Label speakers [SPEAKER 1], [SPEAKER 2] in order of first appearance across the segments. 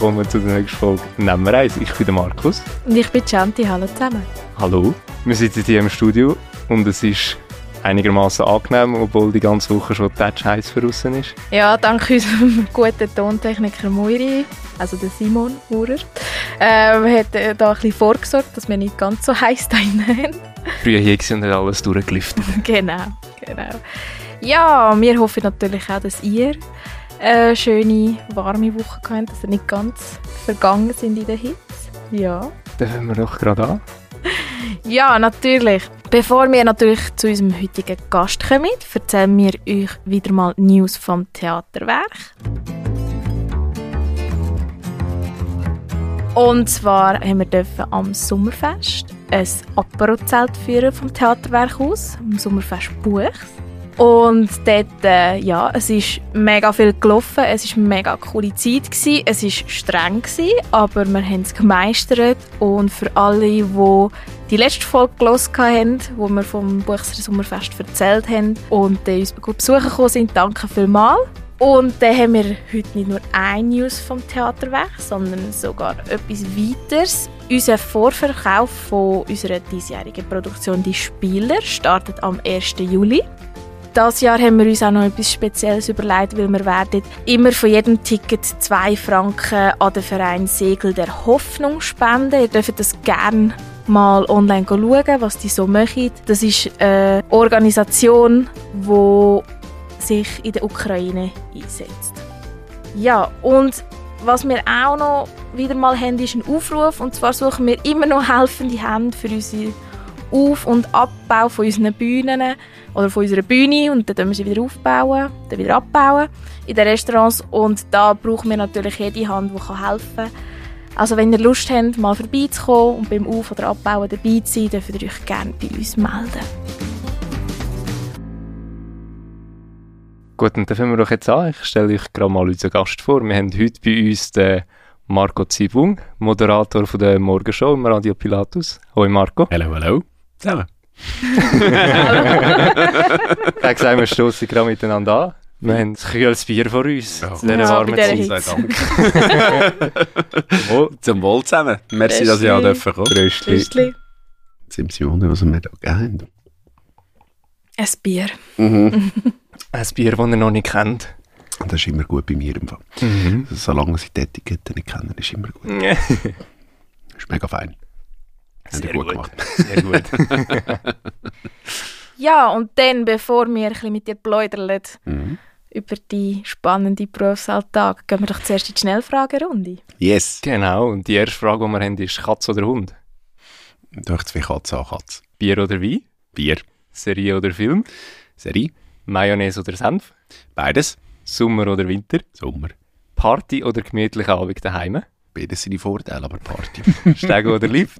[SPEAKER 1] willkommen zu der nächsten Folge «Nehmen wir eins». Ich bin der Markus.
[SPEAKER 2] Und ich bin Chanti. Hallo zusammen.
[SPEAKER 1] Hallo. Wir sitzen hier im Studio und es ist einigermaßen angenehm, obwohl die ganze Woche schon Touch heiß draußen ist.
[SPEAKER 2] Ja, dank unserem guten Tontechniker Moiri, also der Simon Maurer, äh, hat äh, da ein bisschen vorgesorgt, dass wir nicht ganz so heiß da haben.
[SPEAKER 1] Früher hier und hat alles durchgelüftet.
[SPEAKER 2] genau, genau. Ja, wir hoffen natürlich auch, dass ihr eine schöne, warme Woche habt, dass ihr nicht ganz vergangen sind in der Hitze. Ja.
[SPEAKER 1] Fangen wir doch gerade an.
[SPEAKER 2] Ja, natürlich. Bevor wir natürlich zu unserem heutigen Gast kommen, erzählen wir euch wieder mal News vom Theaterwerk. Und zwar haben wir dürfen am Sommerfest ein Aperozelt führen vom Theaterwerk aus, am Sommerfest Buchs. Und dort, äh, ja, es ist mega viel gelaufen, es eine mega coole Zeit gewesen, es ist streng gewesen, aber wir haben es gemeistert und für alle, die die letzte Folge gelesen haben, wo wir vom Buchser Sommerfest erzählt haben und äh, uns besuchen gekommen sind, danke vielmals. Und dann haben wir heute nicht nur ein News vom Theaterwerk, sondern sogar etwas weiteres. Unser Vorverkauf von unserer diesjährigen Produktion «Die Spieler» startet am 1. Juli. Das Jahr haben wir uns auch noch etwas Spezielles überlegt, weil wir werden immer von jedem Ticket zwei Franken an den Verein Segel der Hoffnung spenden. Ihr dürft das gerne mal online schauen, was die so machen. Das ist eine Organisation, die sich in der Ukraine einsetzt. Ja, und was wir auch noch wieder mal haben, ist ein Aufruf. Und zwar suchen wir immer noch helfende Hände für unseren Auf- und Abbau von unseren Bühnen oder von unserer Bühne und dann müssen wir sie wieder aufbauen, dann wieder abbauen in den Restaurants und da brauchen wir natürlich jede Hand, die helfen kann. Also wenn ihr Lust habt, mal vorbeizukommen und beim Auf- oder Abbauen dabei zu sein, dürft ihr euch gerne bei uns melden.
[SPEAKER 1] Gut, und dann fangen wir doch jetzt an. Ich stelle euch gerade mal unseren Gast vor. Wir haben heute bei uns den Marco Zibung, Moderator von der Morgenshow im Radio Pilatus. Hoi Marco.
[SPEAKER 3] Hallo, hallo. Zusammen.
[SPEAKER 1] ich habe gesagt, wir stoßen gerade miteinander an. Wir haben ein kühles Bier vor uns.
[SPEAKER 3] Ja.
[SPEAKER 1] Zu dieser
[SPEAKER 2] Ja,
[SPEAKER 1] warmen Zeit.
[SPEAKER 3] Dank. Wohl, zum Wohl zusammen. Merci, dass ihr auch dürfen kommen.
[SPEAKER 1] Röstli.
[SPEAKER 2] Tschüssli.
[SPEAKER 3] Simsione, was wir da gegeben
[SPEAKER 2] Ein Bier.
[SPEAKER 3] haben.
[SPEAKER 1] Ein Bier, das ihr noch nicht kennt.
[SPEAKER 3] Das ist immer gut bei mir im Fall.
[SPEAKER 1] Mhm.
[SPEAKER 3] Solange sie die Etikette nicht kennen, ist immer gut. Ist mega fein.
[SPEAKER 1] Sehr
[SPEAKER 3] gut
[SPEAKER 1] gut.
[SPEAKER 3] gemacht.
[SPEAKER 1] Sehr gut.
[SPEAKER 2] Ja, und dann, bevor wir ein bisschen mit dir plaudern
[SPEAKER 3] Mhm.
[SPEAKER 2] über die spannende Berufsalltag, gehen wir doch zuerst in die Schnellfragerunde.
[SPEAKER 3] Yes.
[SPEAKER 1] genau, und die erste Frage, die wir haben, ist Katz oder Hund?
[SPEAKER 3] Du hast zwei Katzen an Katz.
[SPEAKER 1] Bier oder Wein?
[SPEAKER 3] Bier.
[SPEAKER 1] Serie oder Film?
[SPEAKER 3] Serie.
[SPEAKER 1] Mayonnaise oder Senf?
[SPEAKER 3] Beides.
[SPEAKER 1] Sommer oder Winter?
[SPEAKER 3] Sommer.
[SPEAKER 1] Party oder gemütlicher Abend daheim?
[SPEAKER 3] Beides sind die Vorteile, aber Party.
[SPEAKER 1] Steigen oder Lift?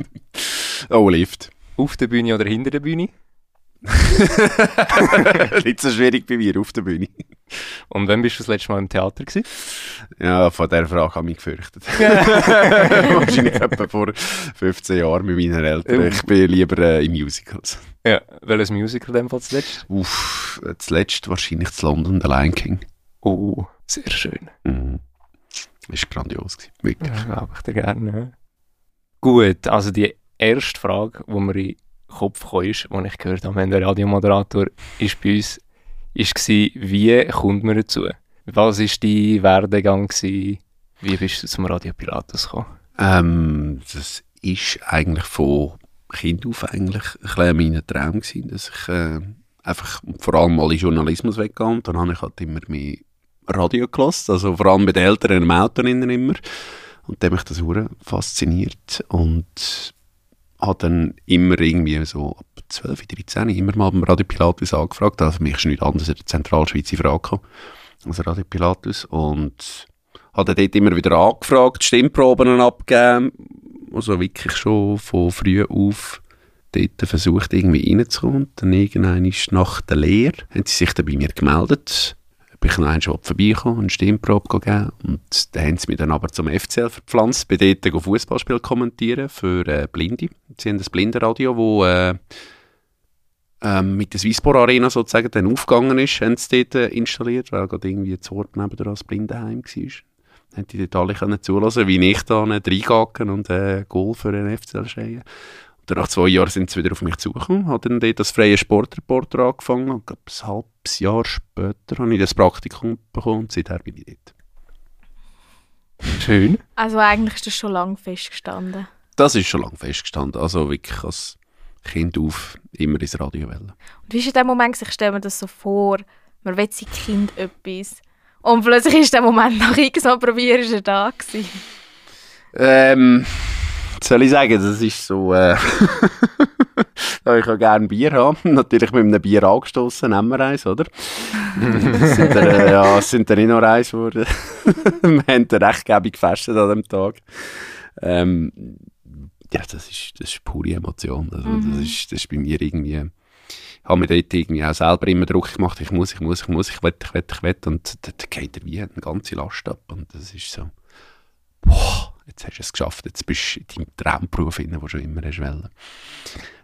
[SPEAKER 3] oh, Lift.
[SPEAKER 1] Auf der Bühne oder hinter der Bühne?
[SPEAKER 3] Nicht so schwierig bei mir auf der Bühne.
[SPEAKER 1] Und wann bist du das letzte Mal im Theater gewesen?
[SPEAKER 3] Ja, von dieser Frage habe ich mich gefürchtet. Wahrscheinlich etwa vor 15 Jahren mit meinen Eltern. Ich bin lieber äh, in Musicals.
[SPEAKER 1] Ja, welches Musical dem Fall zuletzt?
[SPEAKER 3] Uff, zuletzt wahrscheinlich zu London, The Lion King.
[SPEAKER 1] Oh, sehr schön.
[SPEAKER 3] Mhm. Ist grandios gewesen. Wirklich.
[SPEAKER 1] Ja, glaube ich dir gerne. Gut, also die erste Frage, die mir in den Kopf kam, ist, die ich gehört habe, wenn der Radiomoderator ist bei uns, ist war, wie kommt man dazu? Was war dein Werdegang? Gewesen? Wie bist du zum Radio Pilatus gekommen?
[SPEAKER 3] Ähm, das ist eigentlich von Kind auf eigentlich ein bisschen mein Traum gewesen, dass ich äh, einfach vor allem mal in Journalismus weggehe. Und dann habe ich halt immer mehr Radio gelassen, also vor allem bei den Eltern im Auto immer. Und dann mich das sehr fasziniert und habe dann immer irgendwie so ab 12, 13 immer mal beim Radio Pilatus angefragt. Also mich ist nichts anderes in der Zentralschweiz in Frage als Radio Pilatus und habe dort immer wieder angefragt, Stimmproben abgegeben, also wirklich schon von früh auf dort versucht irgendwie reinzukommen. Und dann irgendwann ist nach der Lehre, haben sie sich dann bei mir gemeldet, ob ich noch einen Job vorbeikommen und Stimmprobe gegeben. Und dann haben sie mich dann aber zum FCL verpflanzt, bei dort Fußballspiel kommentieren für äh, Blinde. Sie haben das Blindenradio, wo äh, ähm, mit der Swisspor Arena sozusagen dann aufgegangen ist, haben sie dort äh, installiert, weil gerade irgendwie das Ort nebenan als Blindenheim war. hätte ich dort alle können zulassen wie ich da reingacken und äh, Goal für den FCL schreien. Und nach zwei Jahren sind sie wieder auf mich zugekommen, habe dann dort das freie Sportreporter angefangen und ein halbes Jahr später habe ich das Praktikum bekommen und seither bin ich dort.
[SPEAKER 1] Schön.
[SPEAKER 2] Also eigentlich ist das schon lange festgestanden.
[SPEAKER 3] Das ist schon lange festgestanden, also wirklich als Kind auf immer ins Radio wählen.
[SPEAKER 2] Und wie ist in dem Moment, ich stelle mir das so vor, man will sein Kind etwas und plötzlich ist der Moment nach x Mal probieren, ist er da gewesen.
[SPEAKER 3] Ähm, soll ich sagen, das ist so, äh, da ich auch gerne Bier haben. Natürlich mit einem Bier angestoßen, nehmen wir eins, oder? sind dann, äh, ja, es sind dann nicht noch eins geworden. wir haben dann recht gäbig gefestet an dem Tag. Ähm, ja, das ist, das ist pure Emotion. Also,
[SPEAKER 2] Mhm.
[SPEAKER 3] das, ist, das ist bei mir irgendwie, ich habe mir dort irgendwie auch selber immer Druck gemacht, ich muss, ich muss, ich muss, ich will, ich will, ich will. Und da da geht er wie eine ganze Last ab. Und das ist so, boah, jetzt hast du es geschafft, jetzt bist du in deinem Traumberuf drin, den du schon immer hast wollen.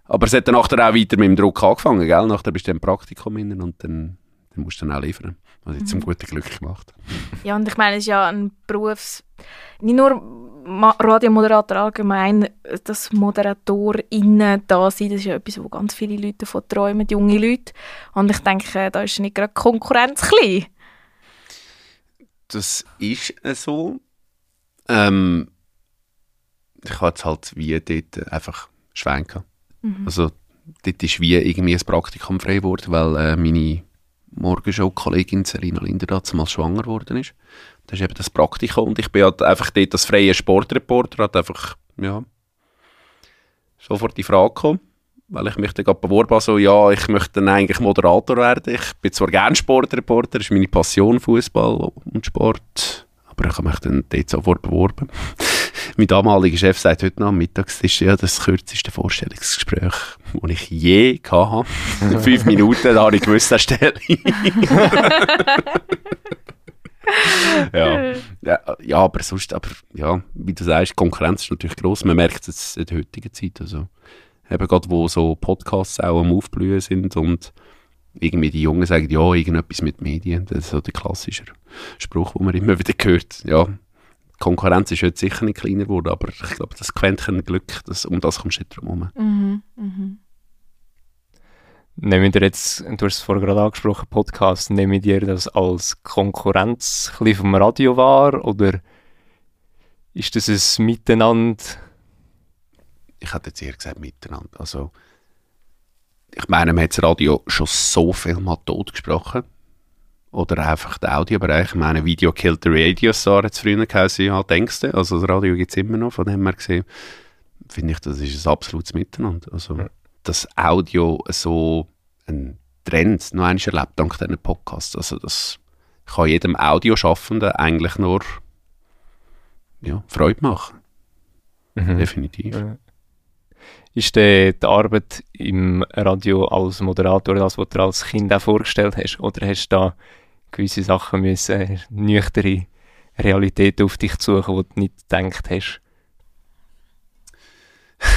[SPEAKER 3] Aber es hat dann nachher auch weiter mit dem Druck angefangen, gell? Nachher bist du im Praktikum drin und dann, dann musst du dann auch liefern. Was ich zum guten Glück gemacht
[SPEAKER 2] Ja, und ich meine, es ist ja ein Berufs... Nicht nur Radiomoderator allgemein, dass ModeratorInnen da sind, das ist ja etwas, wo ganz viele Leute davon träumen, junge Leute. Und ich denke, da ist nicht gerade Konkurrenz klein.
[SPEAKER 3] Das ist so. Ähm, ich habe jetzt halt wie dort einfach Schwein gehabt. Also dort ist wie irgendwie ein Praktikum frei geworden, weil äh, meine Morgenshow-Kollegin Selina Linder damals schwanger geworden ist. Das ist eben das Praktikum und ich bin halt einfach dort als freier Sportreporter, hat einfach, ja, sofort die Frage gekommen, weil ich mich dann gerade beworben habe, so, ja, ich möchte dann eigentlich Moderator werden. Ich bin zwar gern Sportreporter, das ist meine Passion, Fußball und Sport, aber ich habe mich dann dort sofort beworben. mein damaliger Chef sagt heute noch am Mittagstisch, ja, das kürzeste Vorstellungsgespräch, das ich je hatte. Fünf Minuten, da habe ich gewusst, der Stelle. ja. Ja, ja, aber sonst, aber ja, wie du sagst, die Konkurrenz ist natürlich gross. Man merkt es in der heutigen Zeit. Also, eben gerade, wo so Podcasts auch am Aufblühen sind und irgendwie die Jungen sagen, ja, irgendetwas mit Medien. Das ist so der klassische Spruch, den man immer wieder hört. Ja, die Konkurrenz ist heute sicher nicht kleiner geworden, aber ich glaube, das Quäntchen Glück, das, um das kommst du nicht drum herum.
[SPEAKER 2] Mhm, mhm.
[SPEAKER 1] Nehmen wir jetzt, du hast es vorher gerade angesprochen, Podcast, nehmen dir das als Konkurrenz ein vom Radio wahr oder ist das ein Miteinander?
[SPEAKER 3] ich hätte jetzt eher gesagt miteinander. Also, ich meine, man hat das Radio schon so viel mal tot gesprochen. Oder einfach der Audiobereich. Ich meine, Video killed the Radio Star hat es früher geheißen, ja, denkst du? Also das Radio gibt es immer noch, von dem her gesehen, finde ich, das ist ein absolutes Miteinander. Also, das Audio so ein Trend noch einmal erlebt, dank diesen Podcasts. Also das kann jedem Audioschaffenden eigentlich nur ja, Freude machen.
[SPEAKER 1] Mhm.
[SPEAKER 3] Definitiv.
[SPEAKER 1] Ja. Ist die Arbeit im Radio als Moderator das, was du als Kind auch vorgestellt hast? Oder hast du da gewisse Sachen müssen, nüchterne Realität auf dich suchen, die du nicht gedacht hast?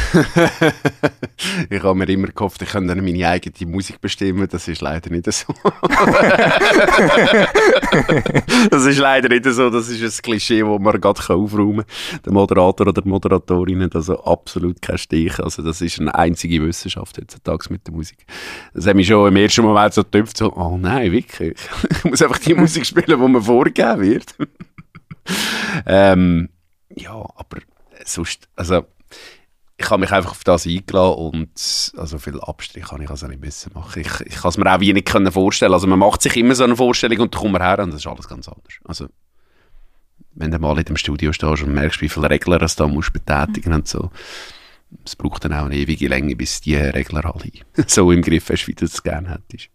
[SPEAKER 3] ich habe mir immer gehofft, ich könnte meine eigene Musik bestimmen. Das ist leider nicht so. das ist leider nicht so. Das ist ein Klischee, das man gerade aufräumen kann. Der Moderator oder die Moderatorin hat also absolut keinen Stich. Also das ist eine einzige Wissenschaft heutzutage mit der Musik. Das hat mich schon im ersten Moment so getüpft, so, oh nein, wirklich. Ich muss einfach die Musik spielen, die mir vorgegeben wird. ähm, ja, aber sonst, also ich habe mich einfach auf das eingeladen und also viel Abstrich kann ich also nicht müssen machen. Ich, ich kann es mir auch wie nicht vorstellen. Also man macht sich immer so eine Vorstellung und dann kommt man her und das ist alles ganz anders. Also wenn du mal in dem Studio stehst und merkst, wie viele Regler du da musst betätigen und so, es braucht dann auch eine ewige Länge, bis die Regler alle so im Griff hast, wie du es gerne hättest.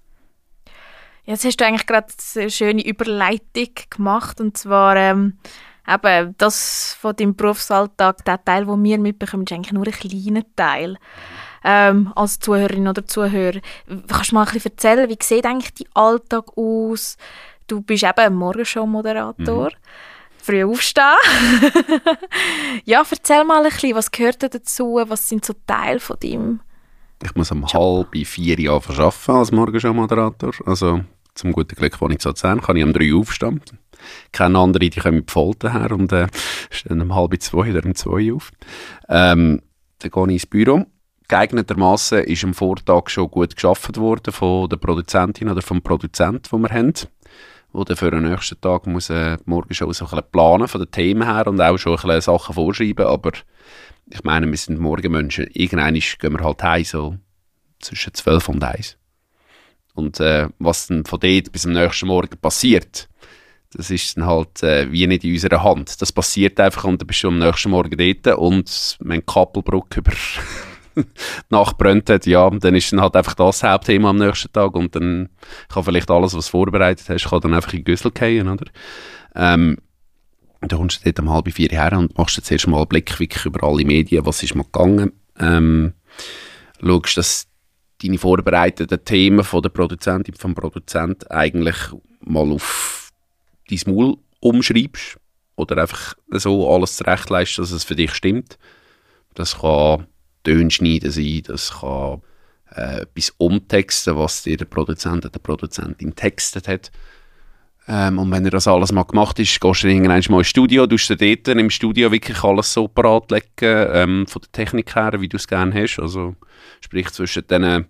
[SPEAKER 2] Jetzt hast du eigentlich gerade eine schöne Überleitung gemacht und zwar ähm, eben das von deinem Berufsalltag, der Teil, den wir mitbekommen, ist eigentlich nur ein kleiner Teil. Ähm, als Zuhörerin oder Zuhörer. Kannst du mal ein bisschen erzählen, wie sieht eigentlich dein Alltag aus? Du bist eben ein Morgenshow-Moderator. Früh aufstehen. ja, erzähl mal ein bisschen, was gehört da dazu? Was sind so Teile von deinem
[SPEAKER 3] Ich muss um halb vier Jahre arbeiten als Morgenshow-Moderator. Also zum guten Glück, wenn ich zu Luzern kann ich um drei aufstehen. Kenne andere, die kommen mit Folter her und äh, stehen um halb zwei oder um zwei auf. Ähm, dann gehe ich ins Büro. Geeignetermaßen ist am Vortag schon gut geschaffen worden von der Produzentin oder vom Produzent, den wir haben wo dann für den nächsten Tag muss äh, morgen schon so ein bisschen planen von den Themen her und auch schon ein bisschen Sachen vorschreiben, aber ich meine, wir sind Morgenmenschen. Irgendwann gehen wir halt heim, so zwischen 12 und 1. Und äh, was dann von dort bis am nächsten Morgen passiert, das ist dann halt äh, wie nicht in unserer Hand. Das passiert einfach und dann bist du am nächsten Morgen dort und wenn Kappelbrücke über Nacht brennt hat, ja, dann ist dann halt einfach das Hauptthema am nächsten Tag und dann kann vielleicht alles, was du vorbereitet hast, kann dann einfach in Güssel fallen, oder? Ähm, dann kommst du dort um halb vier her und machst jetzt erst mal einen Blick wirklich über alle Medien, was ist mal gegangen. Ähm, schaust, dass deine vorbereiteten Themen von der Produzentin, vom Produzent eigentlich mal auf dein Maul umschreibst oder einfach so alles zurechtleist, dass es für dich stimmt. Das kann Töne schneiden sein, das kann äh, etwas umtexten, was dir der Produzent oder der Produzentin textet hat. Ähm, und wenn er das alles mal gemacht ist, gehst du irgendwann mal ins Studio, du dort im Studio wirklich alles so parat legen, ähm, von der Technik her, wie du es gerne hast. Also, sprich zwischen diesen,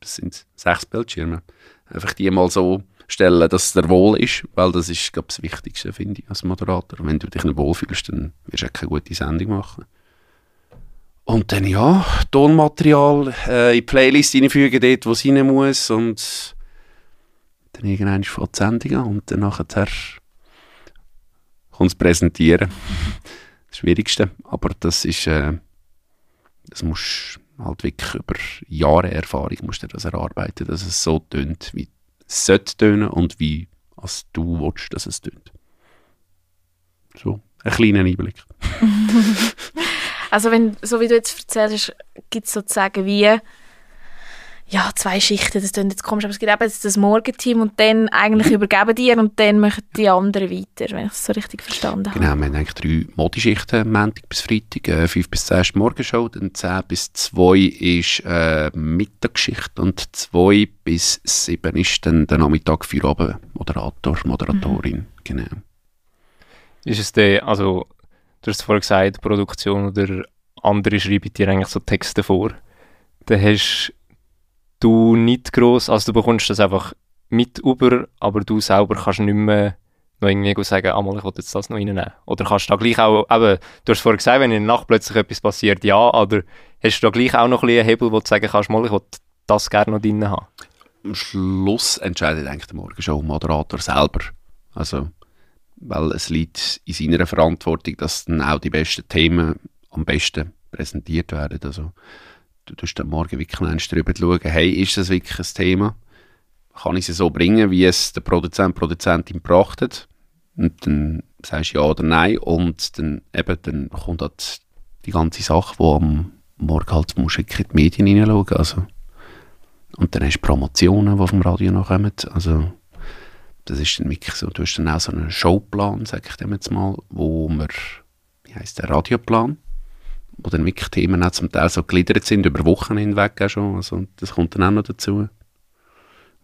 [SPEAKER 3] das sind sechs Bildschirme, einfach die mal so stellen, dass es dir wohl ist, weil das ist, glaube das Wichtigste, finde ich, als Moderator. Wenn du dich nicht wohlfühlst, dann wirst du keine gute Sendung machen. Und dann, ja, Tonmaterial äh, in die Playlist reinfügen, dort, wo es rein muss und dann irgendwann fängt die Sendung an und dann nachher kommt es präsentieren. das Schwierigste. Aber das ist, äh, das musst halt wirklich über Jahre Erfahrung musst du das erarbeiten, dass es so tönt, wie sollte tönen und wie als du willst, dass es tönt. So, ein kleiner Einblick.
[SPEAKER 2] also wenn, so wie du jetzt erzählst, gibt es sozusagen wie ja, zwei Schichten, das klingt jetzt komisch, aber es gibt eben das Morgenteam und dann eigentlich übergeben die und dann machen die anderen weiter, wenn ich es so richtig verstanden
[SPEAKER 3] habe. Genau, wir haben eigentlich drei Modischichten, Montag bis Freitag, äh, 5 bis 10 ist die Morgenshow, dann 10 bis 2 ist äh, Mittagsschicht und 2 bis 7 ist dann der Nachmittag für oben Moderator, Moderatorin, mhm. genau.
[SPEAKER 1] Ist es der, also du hast vorhin gesagt, Produktion oder andere schreiben dir eigentlich so Texte vor, dann hast du nicht gross, also du bekommst das einfach mit über, aber du selber kannst nicht mehr noch irgendwie sagen, ah, ich will jetzt das noch reinnehmen. Oder kannst du da gleich auch, eben, du hast vorhin gesagt, wenn in der Nacht plötzlich etwas passiert, ja, aber hast du da gleich auch noch ein einen Hebel, wo du sagen kannst, mal, ich will das gerne noch drin haben?
[SPEAKER 3] Am Schluss entscheidet eigentlich der Morgenshow-Moderator selber. Also, weil es liegt in seiner Verantwortung, dass dann auch die besten Themen am besten präsentiert werden. Also, du tust am Morgen wirklich einen drüber schauen, hey, ist das wirklich ein Thema? Kann ich es so bringen, wie es der Produzent, Produzentin gebracht hat? Und dann sagst du ja oder nein und dann, eben, dann kommt halt die ganze Sache, die am Morgen halt musst in die Medien hineinschauen also Und dann hast du Promotionen, die vom Radio noch kommen. Also, das ist dann wirklich so, du hast dann auch so einen Showplan, sag ich dem jetzt mal, wo wir, wie heisst der, Radioplan, wo dann wirklich Themen auch zum Teil so gegliedert sind, über Wochen hinweg auch schon. Also, das kommt dann auch noch dazu.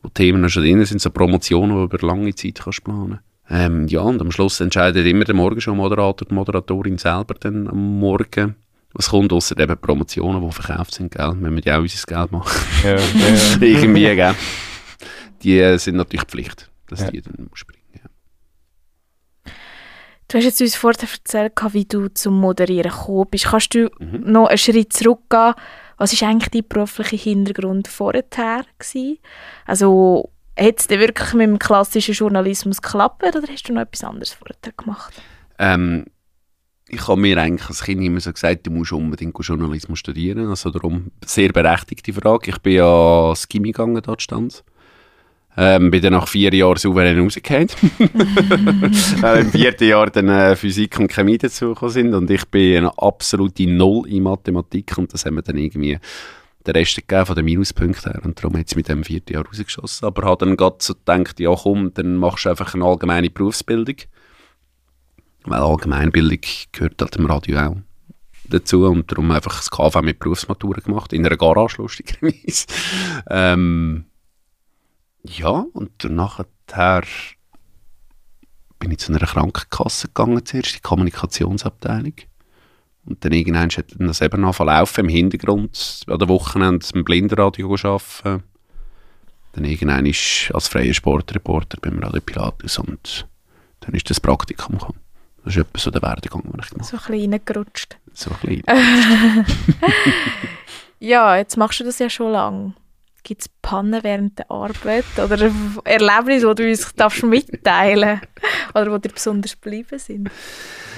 [SPEAKER 3] Wo Themen schon drin sind, so Promotionen, die du über lange Zeit kannst planen ähm, Ja, und am Schluss entscheidet immer der Morgenshow-Moderator, die Moderatorin selber dann am Morgen, was kommt, außer eben Promotionen, die verkauft sind, gell? wenn wir ja auch unser Geld machen. Ja, ja. Irgendwie, gell? Die äh, sind natürlich Pflicht, dass ja. die dann springen.
[SPEAKER 2] Du hast jetzt uns vorher erzählt, wie du zum Moderieren gekommen bist. Kannst du mhm. noch einen Schritt zurückgehen? Was war eigentlich dein beruflicher Hintergrund vorher? Gewesen? Also, hat es wirklich mit dem klassischen Journalismus geklappt oder hast du noch etwas anderes vorher gemacht?
[SPEAKER 3] Ähm, ich habe mir eigentlich als Kind immer so gesagt, du musst unbedingt Journalismus studieren. Also darum, sehr berechtigte Frage. Ich bin ja Gimmi gegangen, dort stand ähm, bin dann nach vier Jahren souverän rausgefallen. Weil im vierten Jahr dann äh, Physik und Chemie dazugekommen sind und ich bin eine absolute Null in Mathematik und das haben wir dann irgendwie den Rest gegeben von den Minuspunkten her und darum hat es mit dem vierten Jahr rausgeschossen. Aber habe dann gerade so gedacht, ja komm, dann machst du einfach eine allgemeine Berufsbildung. Weil Allgemeinbildung gehört halt im Radio auch dazu und darum einfach das KV mit Berufsmatura gemacht, in einer Garage lustigerweise. ähm, ja, und nachher bin ich zu einer Krankenkasse gegangen zuerst, die Kommunikationsabteilung. Und dann irgendwann hat das eben angefangen im Hintergrund, an der Wochenende im Blindenradio arbeiten. Dann irgendwann ist als freier Sportreporter beim Radio Pilatus und dann ist das Praktikum gekommen. Das ist etwa so der Werdegang, den ich gemacht
[SPEAKER 2] So ein bisschen reingerutscht.
[SPEAKER 3] So ein bisschen.
[SPEAKER 2] Ja, jetzt machst du das ja schon lange. Gibt es Pannen während der Arbeit oder Erlebnisse, die du uns darfst mitteilen oder die dir besonders geblieben sind?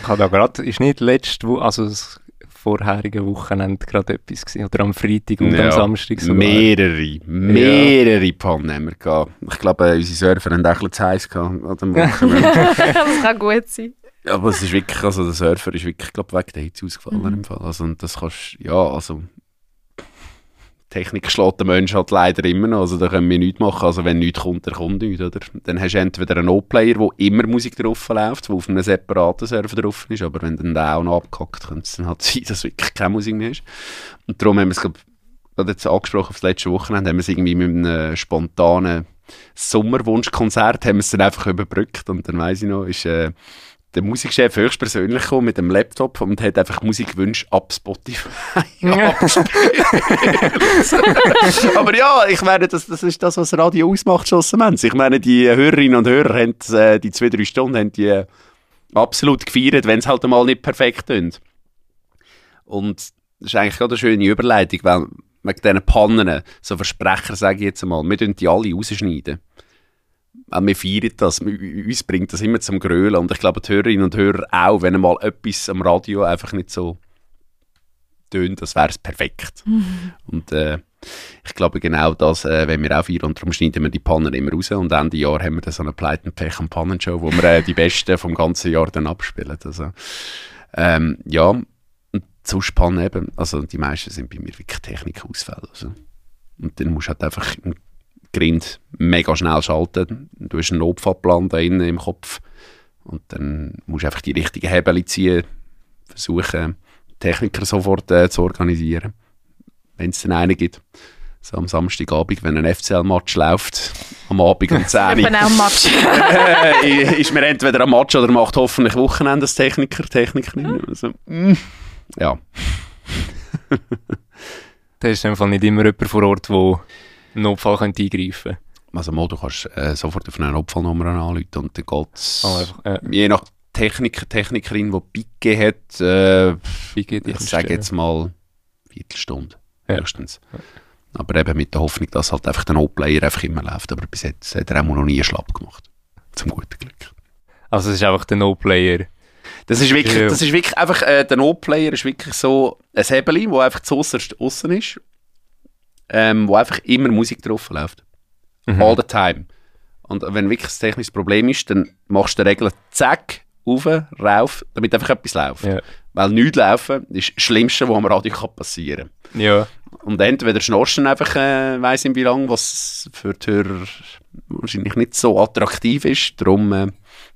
[SPEAKER 1] Ich habe da gerade, ist nicht letzte Woche, also das vorherige Wochenende gerade etwas gewesen, oder am Freitag und
[SPEAKER 3] Ja,
[SPEAKER 1] am Samstag sogar.
[SPEAKER 3] Mehrere, mehrere Pannen haben wir gehabt. Ich glaube, äh, unsere Surfer haben auch ein bisschen zu heiß gehabt an dem Wochenende.
[SPEAKER 2] das kann gut sein.
[SPEAKER 3] Ja, aber es ist wirklich, also der Surfer ist wirklich, ich glaube, wegen der Hitze ausgefallen
[SPEAKER 2] Mhm.
[SPEAKER 3] im Fall. Also, und das kannst, ja, also, Technik schlägt der Mensch halt leider immer noch, also da können wir nichts machen, also wenn nichts kommt, dann kommt nichts, oder? Dann hast du entweder einen O-Player, wo immer Musik drauf läuft, wo auf einem separaten Server drauf ist, aber wenn dann der auch noch abgehackt, könnte es dann halt sein, dass wirklich keine Musik mehr ist. Und darum haben wir es, glaube jetzt angesprochen, auf das letzte Wochenende, haben wir es irgendwie mit einem spontanen Sommerwunschkonzert, haben wir es dann einfach überbrückt und dann weiss ich noch, ist, äh, der Musikchef höchstpersönlich gekommen mit dem Laptop und hat einfach Musikwünsche ab Spotify. Aber ja, ich meine, das, das ist das, was Radio ausmacht, schlussendlich. Ich meine, die Hörerinnen und Hörer haben äh, die zwei, drei Stunden haben die, äh, absolut gefeiert, wenn es halt einmal nicht perfekt tönt. Und das ist eigentlich gerade eine schöne Überleitung, weil wegen diesen Pannen, so Versprecher sage ich jetzt einmal, wir die alle rausschneiden. Weil wir feiern das, uns bringt das immer zum Grölen und ich glaube die Hörerinnen und Hörer auch, wenn mal etwas am Radio einfach nicht so tönt, das wäre es perfekt. Und äh, ich glaube genau das, äh, wenn wir auch feiern und darum schneiden wir die Pannen immer raus und Ende Jahr haben wir dann so eine Pleiten, Pech und Pannenshow, wo wir äh, die besten vom ganzen Jahr dann abspielen. Also, ähm, ja, und sonst Pannen eben, also die meisten sind bei mir wirklich Technikausfälle. Also. Und dann musst du halt einfach im Grind mega schnell schalten. Du hast einen Notfallplan da innen im Kopf und dann musst du einfach die richtigen Hebel ziehen, versuchen, Techniker sofort äh, zu organisieren, wenn es dann einen gibt. So am Samstagabend, wenn ein FCL-Match läuft, am Abend um 10
[SPEAKER 2] Ich
[SPEAKER 3] Uhr,
[SPEAKER 2] bin auch Matsch.
[SPEAKER 3] äh, ist mir entweder ein Match oder macht hoffentlich Wochenende als Techniker, Technikerin. Also, mm, ja.
[SPEAKER 1] Da ist einfach nicht immer jemand vor Ort, der Notfall könnte eingreifen.
[SPEAKER 3] Also mal, du kannst äh, sofort auf eine Notfallnummer anrufen und dann geht es
[SPEAKER 1] einfach, äh,
[SPEAKER 3] je nach Techniker, Technikerin, die Pike hat, äh,
[SPEAKER 1] geht
[SPEAKER 3] ich sage jetzt mal Viertelstunde
[SPEAKER 1] Ja.
[SPEAKER 3] höchstens. Aber eben mit der Hoffnung, dass halt einfach der No-Player einfach immer läuft. Aber bis jetzt hat er auch noch nie Schlapp gemacht. Zum guten Glück.
[SPEAKER 1] Also es ist einfach der No-Player.
[SPEAKER 3] Das ist wirklich,
[SPEAKER 1] Ja.
[SPEAKER 3] das ist wirklich einfach, äh, der No-Player ist wirklich so ein Hebeli, wo einfach zuerst außen ist, ähm, wo einfach immer Musik drauf läuft.
[SPEAKER 1] Mhm.
[SPEAKER 3] All the time. Und wenn wirklich ein technisches Problem ist, dann machst du die Regel zack, rauf, rauf, damit einfach etwas läuft.
[SPEAKER 1] Ja.
[SPEAKER 3] Weil nichts laufen ist das Schlimmste, was am Radio kann passieren
[SPEAKER 1] Ja,
[SPEAKER 3] Und entweder schnorchst du einfach, äh, weiss ich wie lange, was für die Hörer wahrscheinlich nicht so attraktiv ist. Darum äh,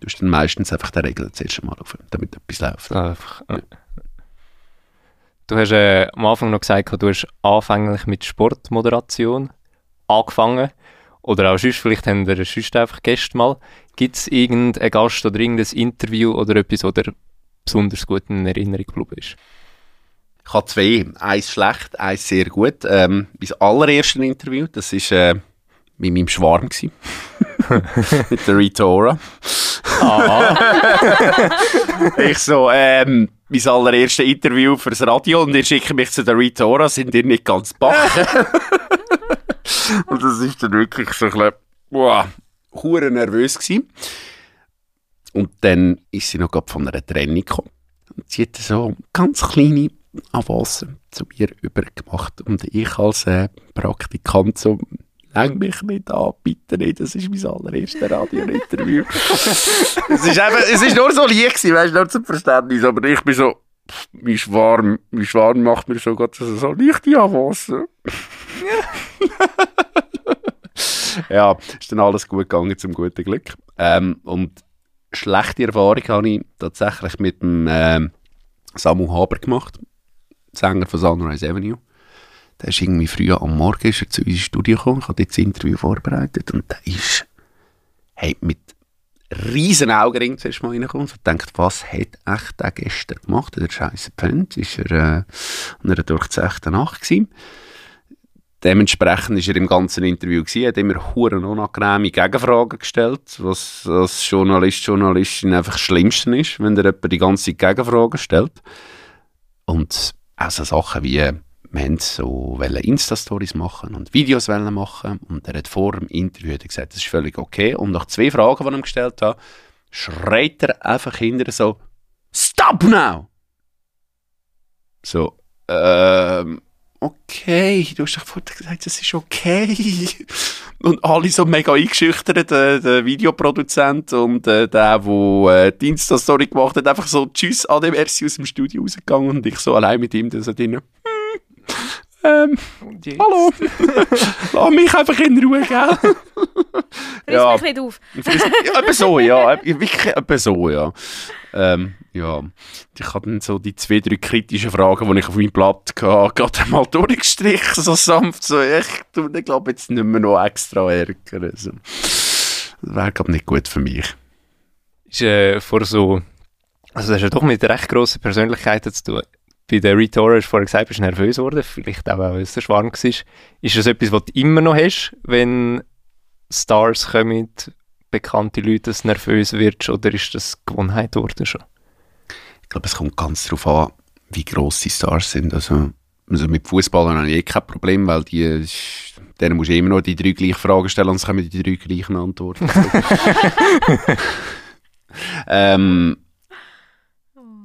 [SPEAKER 3] tust du dann meistens einfach die Regel zuerst einmal auf, damit etwas läuft.
[SPEAKER 1] einfach. äh. Du hast äh, am Anfang noch gesagt, du hast anfänglich mit Sportmoderation angefangen. Oder auch sonst, vielleicht haben wir sonst einfach Gäste mal. Gibt es irgendeinen Gast oder irgendein Interview oder etwas, das besonders gut in Erinnerung geblieben ist?
[SPEAKER 3] Ich habe zwei. Eins schlecht, eins sehr gut. Ähm, mein allererstes Interview, das war äh, mit meinem Schwarm. mit der Rita Ora. ich so, ähm, mein allererstes Interview fürs Radio und ihr schickt mich zu der Rita Ora, sind ihr nicht ganz backen? und das ist dann wirklich so ein bisschen, wow, hure nervös gewesen. Und dann ist sie noch gerade von einer Trennung gekommen. Und sie hat so ganz kleine Avancen zu mir übergemacht. Und ich als äh, Praktikant so, Läng mich nicht an, bitte nicht, das ist mein allererstes Radio-Interview. es, ist eben, es ist nur so lieb gewesen, weißt, nur zum Verständnis, aber ich bin so, pff, mein Schwarm, mein Schwarm macht mir schon gerade so, so leichte Avancen. ja, ist dann alles gut gegangen, zum guten Glück. Ähm, und schlechte Erfahrung habe ich tatsächlich mit dem ähm, Samu Haber gemacht, Sänger von Sunrise Avenue. Der ist irgendwie früh am Morgen ist er zu uns ins Studio gekommen, ich habe das Interview vorbereitet und der ist hey, mit riesen Augenring zuerst mal reinkommt und denkt, was hat echt der gestern gemacht? Der scheiße Pent ist er äh, an einer durchzechten Nacht gewesen. Dementsprechend ist er im ganzen Interview gewesen, hat immer huren unangenehme Gegenfragen gestellt, was als Journalist, Journalistin einfach das Schlimmste ist, wenn der jemand die ganze Zeit Gegenfragen stellt. Und auch so Sachen wie, wir haben so Insta-Stories machen und Videos machen und er hat vor dem Interview gesagt, das ist völlig okay. Und nach zwei Fragen, die ich ihm gestellt habe, schreit er einfach hinterher so, Stop now! So, ähm, okay, du hast doch vorher gesagt, das ist okay. Und alle so mega eingeschüchtert, der, der Videoproduzent und äh, der, der äh, die Insta-Story gemacht hat, einfach so Tschüss, Ade, merci aus dem Studio rausgegangen und ich so allein mit ihm da so drin. Hm, ähm, hallo, lass mich einfach in Ruhe, gell?
[SPEAKER 2] ja. mich nicht auf.
[SPEAKER 3] ja, etwa so, ja, wirklich etwa so, ja. Ähm, ja, ich habe dann so die zwei, drei kritischen Fragen, die ich auf meinem Blatt hatte, gerade mal durchgestrichen, so sanft, so, ich tue ich glaube jetzt nicht mehr noch extra ärgern. Also, das wäre, glaube nicht gut für mich.
[SPEAKER 1] Ist äh, vor so, also das hat ja doch mit recht grossen Persönlichkeiten zu tun. Bei der Rhetora hast du vorher gesagt, bist du nervös geworden, vielleicht auch, weil es so schwarm war. Ist das etwas, was du immer noch hast, wenn Stars kommen, bekannte Leute, dass du nervös wirst, oder ist das Gewohnheit geworden schon?
[SPEAKER 3] Ich glaube, es kommt ganz darauf an, wie gross die Stars sind. Also, also mit Fußballern habe ich eh kein Problem, weil die, denen musst du immer noch die drei gleichen Fragen stellen und es kommen die drei gleichen Antworten. ähm,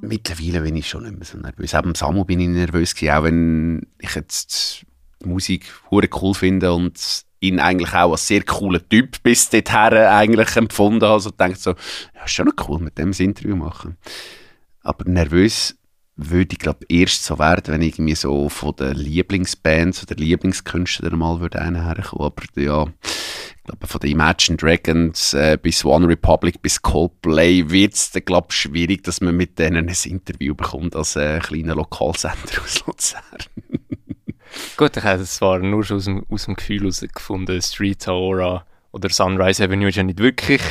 [SPEAKER 3] mittlerweile bin ich schon nicht mehr so nervös. Auch beim Samu bin ich nervös gewesen, auch wenn ich jetzt die Musik cool finde und ihn eigentlich auch als sehr cooler Typ bis dorthin eigentlich empfunden habe. Also denkt so, ja, ist schon noch cool, mit dem ein Interview machen. Aber nervös würde ich glaube erst so werden, wenn ich irgendwie so von den Lieblingsbands oder Lieblingskünstlern mal würde herkommen. Aber ja, glaube von den Imagine Dragons äh, bis One Republic bis Coldplay wird es dann glaube schwierig, dass man mit denen ein Interview bekommt als äh, kleiner Lokalsender aus Luzern.
[SPEAKER 1] Gut, ich hätte es zwar nur schon aus dem, aus dem Gefühl herausgefunden, Street Aura oder Sunrise Avenue ist ja nicht wirklich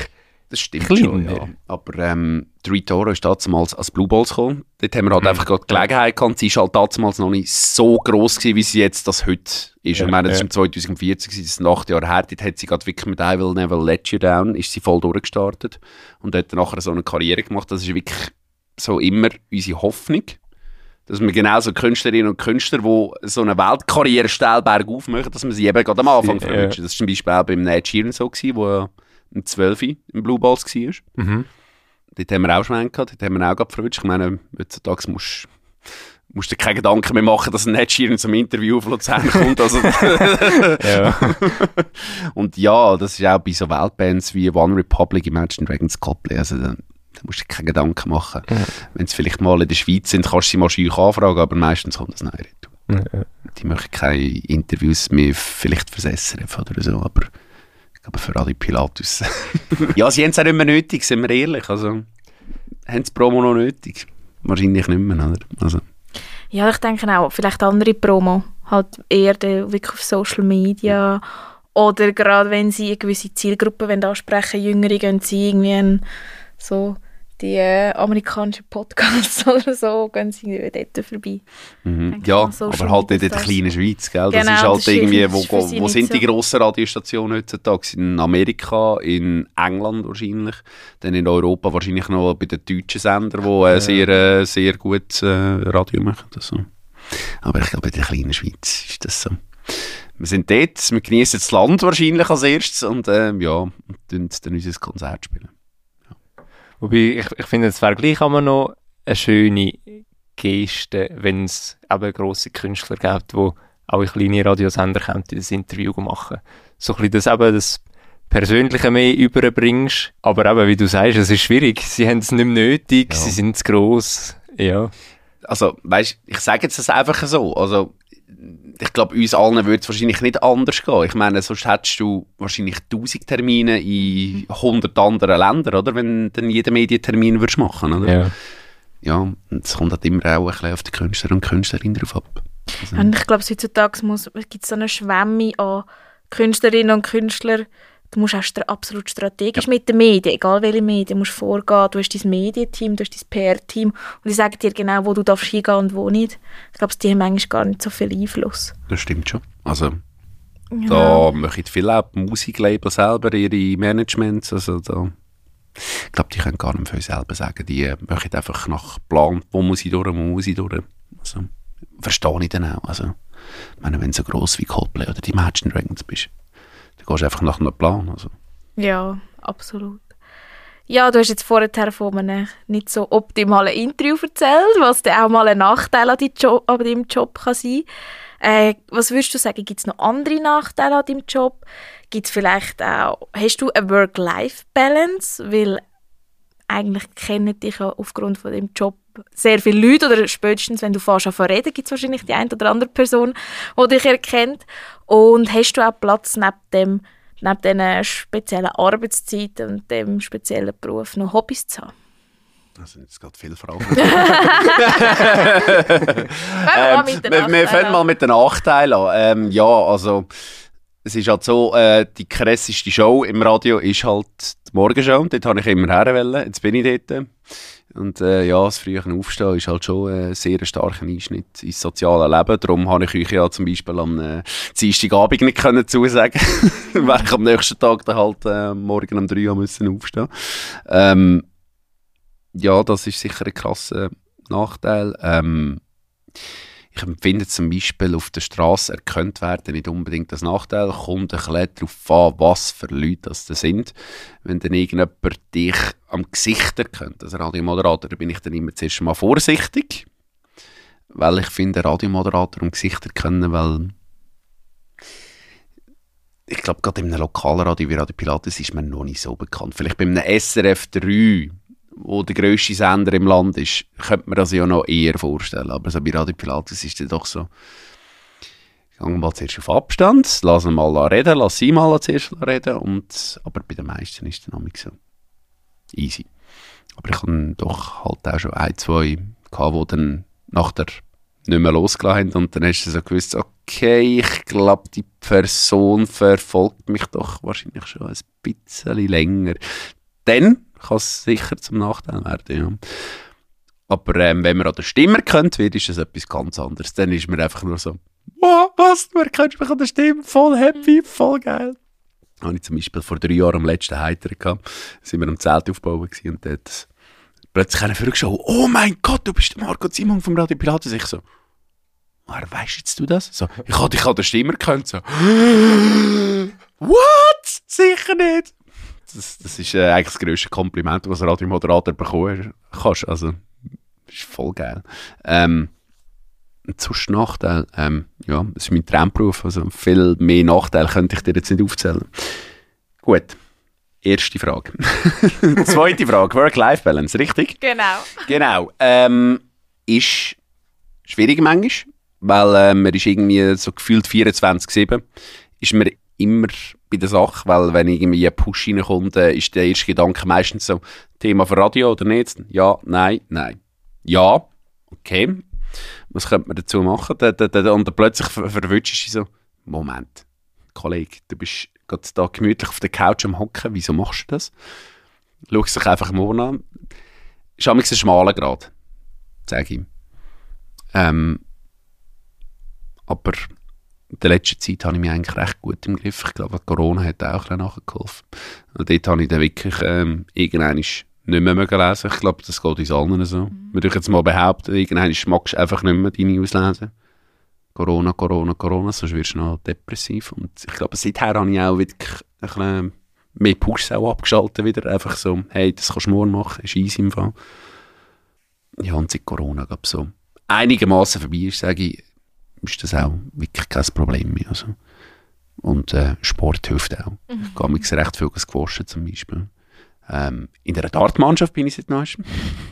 [SPEAKER 3] das stimmt klein, schon, ja. Aber ähm, Street Aura ist damals als Blue Balls gekommen. Dort haben wir halt mhm. einfach gerade die Gelegenheit gehabt. Sie war halt damals noch nicht so gross gewesen, wie sie jetzt das heute ist. Ja, ich meine, das ja. war 2014, das ist acht Jahre her. Dort hat sie gerade wirklich mit I Will Never Let You Down ist sie voll durchgestartet und hat dann nachher so eine Karriere gemacht. Das ist wirklich so immer unsere Hoffnung dass man genauso Künstlerinnen und Künstler, die so eine Weltkarriere steil bergauf machen, dass man sie eben gerade am Anfang ja. verwünscht. Das war zum Beispiel auch beim Ned Sheeran so, gewesen, wo im 12 im Blue Balls war. Mhm. Dort haben wir auch schon einen gehabt, dort haben wir auch verwünscht. Ich meine, heutzutage musst musst dir keine Gedanken mehr machen, dass ein Ned Sheeran zum Interview auf Luzern kommt. Also ja. und ja, das ist auch bei so Weltbands wie One Republic, Imagine Dragons, Coldplay, also da musst du dir keine Gedanken machen. Ja. Wenn sie vielleicht mal in der Schweiz sind, kannst du sie mal schüch anfragen, aber meistens kommt das nicht. Ja. Die möchten keine Interviews mehr vielleicht versessen oder so, aber ich glaube für alle Pilatus. ja, sie haben es auch nicht mehr nötig, sind wir ehrlich. Also, haben sie Promo noch nötig? Wahrscheinlich nicht mehr, oder? Also.
[SPEAKER 2] Ja, ich denke auch, vielleicht andere Promo, halt eher wirklich auf Social Media oder gerade wenn sie eine gewisse Zielgruppe ansprechen wollen, Jüngere, gehen sie irgendwie so die äh, amerikanischen Podcasts oder so, gehen sie dort vorbei.
[SPEAKER 3] Mhm. Ja, so aber halt nicht in der kleinen Schweiz, gell? Das genau, ist halt das irgendwie, ist, wo, wo, wo sind so. die grossen Radiostationen heutzutage? In Amerika, in England wahrscheinlich, dann in Europa wahrscheinlich noch bei den deutschen Sendern, die äh, sehr, äh, sehr gut äh, Radio machen. Also. Aber ich glaube, in der kleinen Schweiz ist das so. Wir sind dort, wir genießen das Land wahrscheinlich als erstes und ähm, ja, und dann unser Konzert spielen.
[SPEAKER 1] Wobei, ich, ich finde, es wäre gleich immer noch eine schöne Geste, wenn es eben grosse Künstler gibt, die auch in kleine Radiosender kommen, das Interview machen. So ein bisschen das eben das Persönliche mehr überbringst. Aber eben, wie du sagst, es ist schwierig. Sie haben es nicht mehr nötig, ja. sie sind zu gross. Ja.
[SPEAKER 3] Also, weißt ich sage jetzt das einfach so. Also, ich glaube, uns allen würde es wahrscheinlich nicht anders gehen. Ich meine, sonst hättest du wahrscheinlich 1000 Termine in 100 anderen Ländern, oder? Wenn dann jeden Medientermin würdest machen, oder? Ja. Ja, und es kommt halt immer auch ein bisschen auf die Künstler und Künstlerinnen drauf ab.
[SPEAKER 2] Also. Und ich glaube, heutzutage gibt es so eine Schwemme an Künstlerinnen und Künstlern du musst auch absolut strategisch ja. mit den Medien, egal welche Medien, musst vorgehen. Du hast dein Medienteam, du hast dein PR-Team und die sagen dir genau, wo du darfst hingehen und wo nicht. Ich glaube, die haben eigentlich gar nicht so viel Einfluss.
[SPEAKER 3] Das stimmt schon. Also ja. da machen viele auch Musiklabel selber ihre Managements, also da ich glaube, die können gar nicht für selber sagen, die machen einfach nach Plan, wo muss ich durch, wo muss ich durch. Also, verstehe ich dann auch. Also, ich meine, wenn du so gross wie Coldplay oder die Imagine Dragons bist, dann gehst du einfach nach einem Plan. Also.
[SPEAKER 2] Ja, absolut. Ja, du hast jetzt vorher von einem nicht so optimalen Interview erzählt, was dann auch mal ein Nachteil an, Job, deinem Job kann sein äh, Was würdest du sagen, gibt es noch andere Nachteile an deinem Job? Gibt es vielleicht auch, hast du eine Work-Life-Balance? Weil eigentlich kennen dich ja aufgrund von dem Job sehr viele Leute oder spätestens, wenn du fährst an reden, gibt es wahrscheinlich die eine oder andere Person, die dich erkennt. Und hast du auch Platz neben dem neben diesen speziellen Arbeitszeiten und dem speziellen Beruf noch Hobbys zu haben?
[SPEAKER 3] Das sind jetzt gerade viele Fragen. ähm, wir, fangen mal mit den Nachteilen an. Ähm, ja, also es ist halt so, äh, die krasseste Show im Radio ist halt die Morgenshow. Dort habe ich immer herwählen. Jetzt bin ich dort. Und äh, ja, das frühe Aufstehen ist halt schon ein sehr starker Einschnitt ins soziale Leben. Darum habe ich euch ja zum Beispiel am äh, Dienstagabend nicht können zusagen weil ich am nächsten Tag dann halt äh, morgen um 3 Uhr müssen aufstehen ähm, Ja, das ist sicher ein krasser Nachteil. Ähm, ich empfinde zum Beispiel auf der Straße erkannt werden nicht unbedingt das Nachteil. Kommt ein bisschen darauf an, was für Leute das sind. Wenn dann irgendjemand dich am Gesicht erkennt, als Radiomoderator, bin ich dann immer zuerst mal vorsichtig. Weil ich finde, Radiomoderator am Gesicht erkennen, weil ich glaube, gerade in einem Lokalradio wie Radio Pilates ist man noch nicht so bekannt. Vielleicht bei einem SRF 3 wo der grösste Sender im Land ist, könnte man das ja noch eher vorstellen. Aber so bei Radio Pilatus ist es doch so, gehen wir mal zuerst auf Abstand, lassen mal reden, lass sie mal zuerst reden. Und, aber bei den meisten ist es dann so easy. Aber ich habe doch halt auch schon ein, zwei gehabt, die dann nach der nicht mehr losgelassen haben. Und dann hast du so gewusst, okay, ich glaube, die Person verfolgt mich doch wahrscheinlich schon ein bisschen länger. Dann kann es sicher zum Nachteil werden. Ja. Aber ähm, wenn man an der Stimme erkannt wird, ist das etwas ganz anderes. Dann ist man einfach nur so, wow, was, du erkennst mich an der Stimme, voll happy, voll geil. Habe ich zum Beispiel vor drei Jahren am letzten Heiter gehabt, sind wir am Zelt aufbauen und dort plötzlich einer vorgeschaut, oh mein Gott, du bist der Marco Simon vom Radio Pilatus. Ich so, woher weißt du das? So, ich habe dich an der Stimme erkannt. So, what? Sicher nicht das, das ist äh, eigentlich das grösste Kompliment, was Radiomoderator bekommen kannst. Also, ist voll geil. Ähm, sonst Nachteil, ähm, ja, das ist mein Traumberuf, also viel mehr Nachteile könnte ich dir jetzt nicht aufzählen. Gut, erste Frage. Zweite Frage, Work-Life-Balance, richtig?
[SPEAKER 2] Genau.
[SPEAKER 3] Genau, ähm, ist schwierig manchmal, weil äh, man ist irgendwie so gefühlt 24-7, ist man immer bei der Sache, weil wenn irgendwie ein Push reinkommt, ist der erste Gedanke meistens so, Thema für Radio oder nicht? Ja, nein, nein. Ja, okay. Was könnte man dazu machen? Und dann plötzlich verwünschst du so, Moment, Kollege, du bist gerade da gemütlich auf der Couch am Hocken, wieso machst du das? Schau sich einfach morgen an. Ist ein schmaler Grad, sage ich ihm. Ähm, aber in der letzten Zeit habe ich mich eigentlich recht gut im Griff. Ich glaube, Corona hat auch nachgeholfen. Und dort habe ich dann wirklich ähm, irgendwann nicht mehr lesen Ich glaube, das geht uns allen so. Mhm. Wir dürfen jetzt mal behaupten, irgendwann magst du einfach nicht mehr deine auslesen. Corona, Corona, Corona, sonst wirst du noch depressiv. Und ich glaube, seither habe ich auch wirklich ein bisschen mehr Push auch abgeschaltet wieder. Einfach so, hey, das kannst du morgen machen, ist easy im Fall. Ja, und seit Corona, glaube so einigermaßen vorbei ist, sage ich, ist das auch wirklich kein Problem mehr. Also. Und äh, Sport hilft auch. Mhm. Ich gehe mich recht viel gewaschen zum Beispiel. Ähm, in der Dartmannschaft bin ich seit neuestem.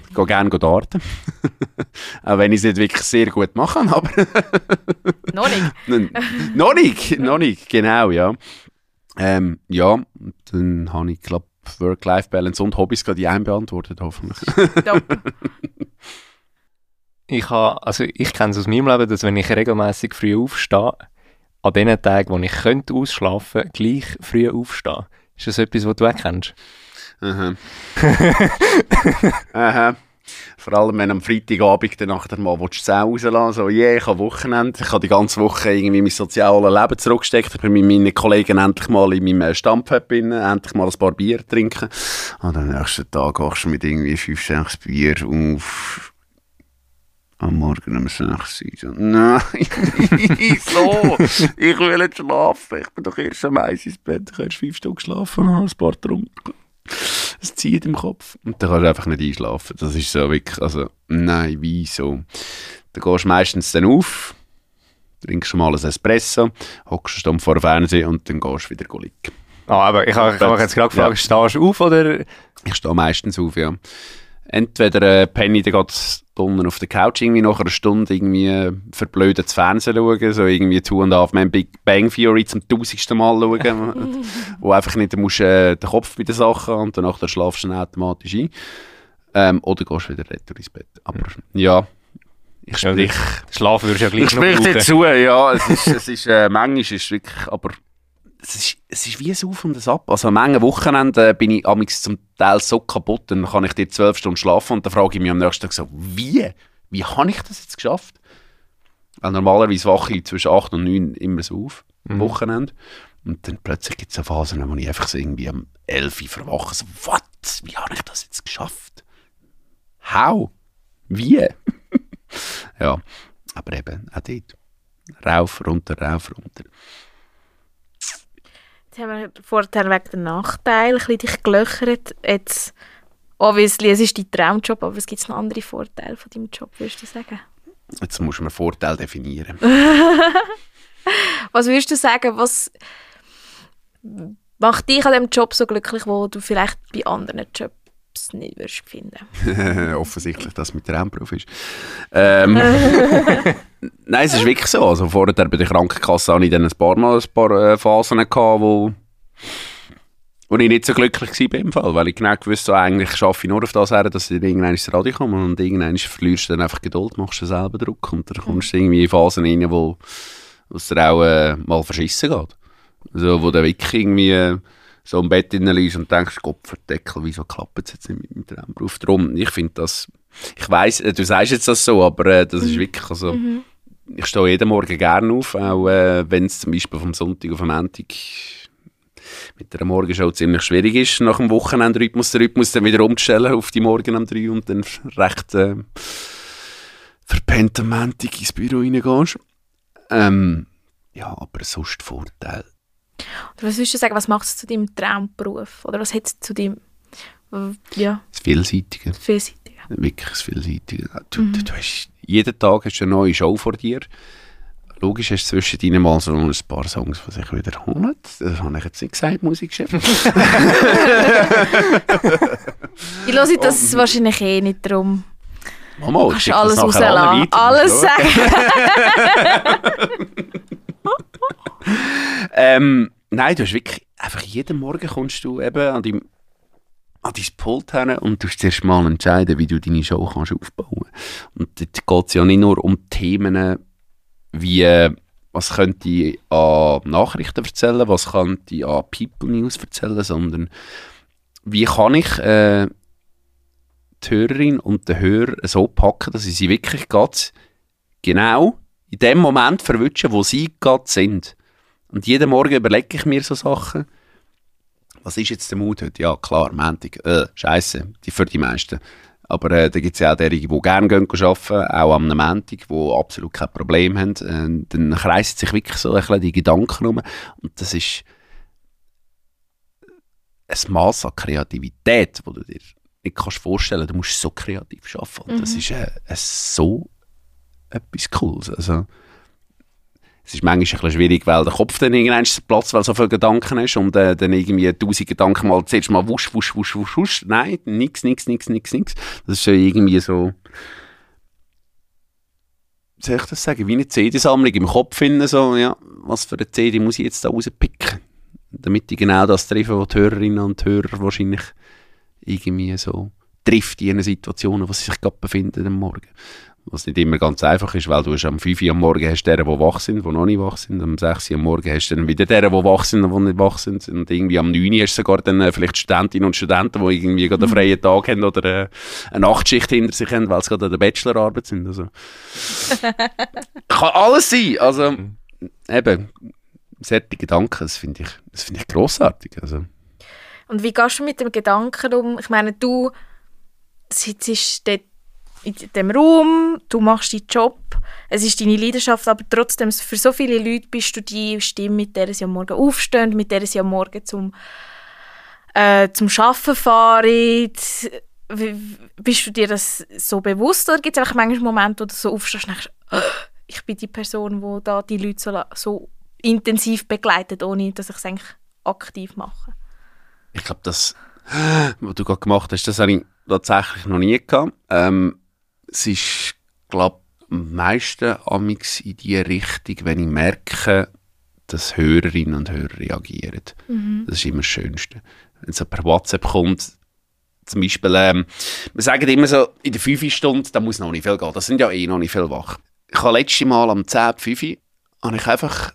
[SPEAKER 3] Ich gehe gerne darten. auch wenn ich es nicht wirklich sehr gut mache, aber...
[SPEAKER 2] noch nicht.
[SPEAKER 3] noch nicht, noch nicht, genau, ja. Ähm, ja, dann habe ich, glaube Work-Life-Balance und Hobbys gerade die einbeantwortet, hoffentlich.
[SPEAKER 1] Ich, also ich kenne es aus meinem Leben, dass wenn ich regelmäßig früh aufstehe, an den Tagen, wo ich könnte ausschlafen gleich früh aufstehen. Ist das etwas, was du auch kennst?
[SPEAKER 3] Aha. Aha. Vor allem, wenn am Freitagabend dann nachher mal willst du rauslassen so, yeah, ich habe Wochenende, ich habe die ganze Woche irgendwie mein soziales Leben zurückgesteckt, ich bin mit meinen Kollegen endlich mal in meinem Stammpub endlich mal ein paar Bier trinken. Und am nächsten Tag gehst du mit irgendwie fünf, sechs Bier auf am Morgen um 6 Uhr. So, Nein, wieso? Ich will nicht schlafen. Ich bin doch erst am 1 ins Bett. Ich habe erst fünf Stunden geschlafen und habe ein paar getrunken. Es zieht im Kopf. Und dann kannst du einfach nicht einschlafen. Das ist so wirklich, also, nein, wieso? Dann gehst du meistens dann auf, trinkst schon mal ein Espresso, hockst Stunde vor dem Fernsehen und dann gehst du wieder liegen.
[SPEAKER 1] Ah, aber ich habe ich hab mich jetzt gerade gefragt, stehst du auf oder?
[SPEAKER 3] Ich stehe meistens auf, ja. Entweder äh, penne ich dann unten auf der Couch irgendwie nach einer Stunde irgendwie äh, verblödet zu Fernsehen schauen, so irgendwie Two and a Half Man Big Bang Theory zum tausendsten Mal schauen, wo einfach nicht, du musst äh, den Kopf bei den Sachen und danach dann schlafst du dann automatisch ein. Ähm, oder gehst wieder retour ins Bett. Aber ja, ich sprich...
[SPEAKER 1] Schlafen würdest du ja gleich
[SPEAKER 3] Ich
[SPEAKER 1] noch
[SPEAKER 3] sprich dir zu, ja. Es ist, es ist äh, manchmal ist es wirklich, aber es ist, es ist wie ein Auf und ein Ab. Also an manchen Wochenenden bin ich amigs zum Teil so kaputt, dann kann ich dir zwölf Stunden schlafen und dann frage ich mich am nächsten Tag so, wie? Wie habe ich das jetzt geschafft? Weil normalerweise wache ich zwischen 8 und 9 immer so auf, am Wochenende. Und dann plötzlich gibt es so Phasen, wo ich einfach so irgendwie am 11 Uhr verwache, so, was? Wie habe ich das jetzt geschafft? How? Wie? ja, aber eben, auch dort. Rauf, runter, rauf, runter.
[SPEAKER 2] Jetzt haben wir vorher wegen der Nachteile ein bisschen dich gelöchert. Jetzt, obviously, es ist dein Traumjob, aber es gibt noch andere Vorteile von deinem Job, würdest du sagen?
[SPEAKER 3] Jetzt muss man Vorteil definieren.
[SPEAKER 2] Was würdest du sagen, was macht dich an dem Job so glücklich, wo du vielleicht bei anderen Jobs nicht würdest finden?
[SPEAKER 3] Offensichtlich, dass es mit Traumberuf ist. Ähm, Nein, es ist wirklich so. Also vorher bei der Krankenkasse hatte ich dann ein paar Mal ein paar äh, Phasen, gehabt, wo, wo ich nicht so glücklich war im Fall, weil ich genau gewusst habe, eigentlich arbeite ich nur auf das her, dass ich irgendwann ins Radio komme und irgendwann verlierst du dann einfach Geduld, machst du selber Druck und dann kommst du irgendwie in Phasen rein, wo wo es dir auch äh, mal verschissen geht. Also, wo du wirklich irgendwie äh, so im Bett liegst und denkst, Gott verdeckel, wieso klappt es jetzt nicht mit dem Traumberuf? Darum, ich finde das, ich weiss, äh, du sagst jetzt das so, aber äh, das ist wirklich, also, ich stehe jeden Morgen gerne auf, auch äh, wenn es zum Beispiel vom Sonntag auf den Montag mit der Morgenshow ziemlich schwierig ist, nach dem Wochenendrhythmus den Rhythmus dann wieder umzustellen auf die Morgen um drei und dann recht äh, verpennt am Montag ins Büro reingehst. Ähm, ja, aber sonst Vorteil.
[SPEAKER 2] Oder was würdest du sagen, was macht es zu deinem Traumberuf? Oder was hat es zu deinem, ja,
[SPEAKER 3] Das Vielseitige.
[SPEAKER 2] vielseitigen?
[SPEAKER 3] Wirklich das Vielseitige. Du, du, du hast, jeden Tag hast du eine neue Show vor dir. Logisch hast du zwischendrin mal so ein paar Songs, die sich wiederholen. Das habe ich jetzt nicht gesagt, Musikchef.
[SPEAKER 2] Ich höre das wahrscheinlich eh nicht drum.
[SPEAKER 3] Mama,
[SPEAKER 2] Kannst alles
[SPEAKER 3] das
[SPEAKER 2] rauslassen. Alles sagen.
[SPEAKER 3] Ähm, nein, du hast wirklich, einfach jeden Morgen kommst du eben an dein, an dein Pult hin und du zuerst mal entscheiden, wie du deine Show kannst aufbauen. Und dort geht es ja nicht nur um Themen wie, äh, was könnte ich an Nachrichten erzählen, was könnte ich an People News erzählen, sondern wie kann ich äh, die Hörerin und den Hörer so packen, dass ich sie wirklich ganz genau in dem Moment verwünschen, wo sie gerade sind. Und jeden Morgen überlege ich mir so Sachen. Was ist jetzt der Mut heute? Ja, klar, Montag. Äh, Scheiße, die für die meisten. Aber äh, da gibt es ja auch derige, die gerne gehen arbeiten, auch am Montag, die absolut kein Problem haben. Äh, dann kreisen sich wirklich so ein bisschen die Gedanken um. Und das ist ein Maß an Kreativität, wo du dir nicht kannst vorstellen Du musst so kreativ arbeiten. Und das ist äh, so etwas Cooles. Also, es ist manchmal ein bisschen schwierig, weil der Kopf dann irgendwann Platz, weil so viele Gedanken hast und äh, dann irgendwie tausend Gedanken mal zuerst mal wusch, wusch, wusch, wusch, wusch. Nein, nix, nix, nix, nix, nix. Das ist irgendwie so, wie soll ich das sagen, wie eine CD-Sammlung im Kopf finden, so, ja, was für eine CD muss ich jetzt da rauspicken, damit ich genau das treffe, was die Hörerinnen und Hörer wahrscheinlich irgendwie so trifft in einer Situation, wo sie sich gerade befinden am Morgen. Was nicht immer ganz einfach ist, weil du hast am 5 Uhr am Morgen hast deren, die wach sind, die noch nicht wach sind. Am 6 Uhr am Morgen hast du dann wieder deren, die wach sind und die nicht wach sind. Und irgendwie am 9 Uhr hast du sogar dann äh, vielleicht Studentinnen und Studenten, die irgendwie gerade einen freien Tag haben oder äh, eine Nachtschicht hinter sich haben, weil sie gerade an der Bachelorarbeit sind. Also. Kann alles sein. Also, eben, solche Gedanken, das finde ich, das finde ich grossartig. Also.
[SPEAKER 2] Und wie gehst du mit dem Gedanken um? Ich meine, du sitzt dort in dem Raum, du machst deinen Job, es ist deine Leidenschaft, aber trotzdem, für so viele Leute bist du die Stimme, mit der sie am Morgen aufstehen, mit der sie am Morgen zum, äh, zum Arbeiten fahren. Bist du dir das so bewusst oder gibt es manchmal Momente, wo du so aufstehst und denkst, oh, ich bin die Person, die da die Leute so, so intensiv begleitet, ohne dass ich es eigentlich aktiv mache?
[SPEAKER 3] Ich glaube, das, was du gerade gemacht hast, das habe ich tatsächlich noch nie gehabt. Ähm, es ist, glaube am meisten amix in die Richtung, wenn ich merke, dass Hörerinnen und Hörer reagieren.
[SPEAKER 2] Mhm.
[SPEAKER 3] Das ist immer das Schönste. Wenn es per WhatsApp kommt, zum Beispiel, ähm, wir sagen immer so, in der 5 Stunde, da muss noch nicht viel gehen. Das sind ja eh noch nicht viel wach. Ich habe letztes Mal am 10, 5 habe ich einfach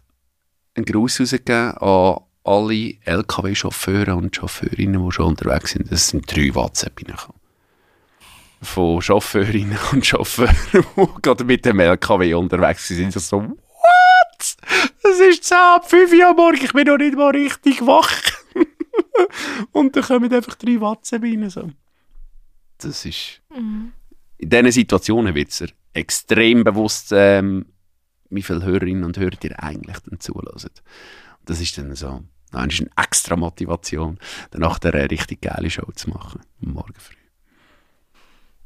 [SPEAKER 3] einen Gruß rausgegeben an alle LKW-Chauffeure und Chauffeurinnen, die schon unterwegs sind. Es sind drei WhatsApp reingekommen. Von Chauffeurinnen und Chauffeuren, die gerade mit dem LKW unterwegs sind. Ich so, what? Es ist 10 ab 5 Uhr am Morgen, ich bin noch nicht mal richtig wach. und dann kommen einfach drei WhatsApp rein. So. Das ist...
[SPEAKER 2] Mhm.
[SPEAKER 3] In diesen Situationen wird es extrem bewusst, ähm, wie viele Hörerinnen und Hörer dir eigentlich dann zulassen. Das ist dann so, dann ist eine extra Motivation, dann nachher eine richtig geile Show zu machen, am Morgen.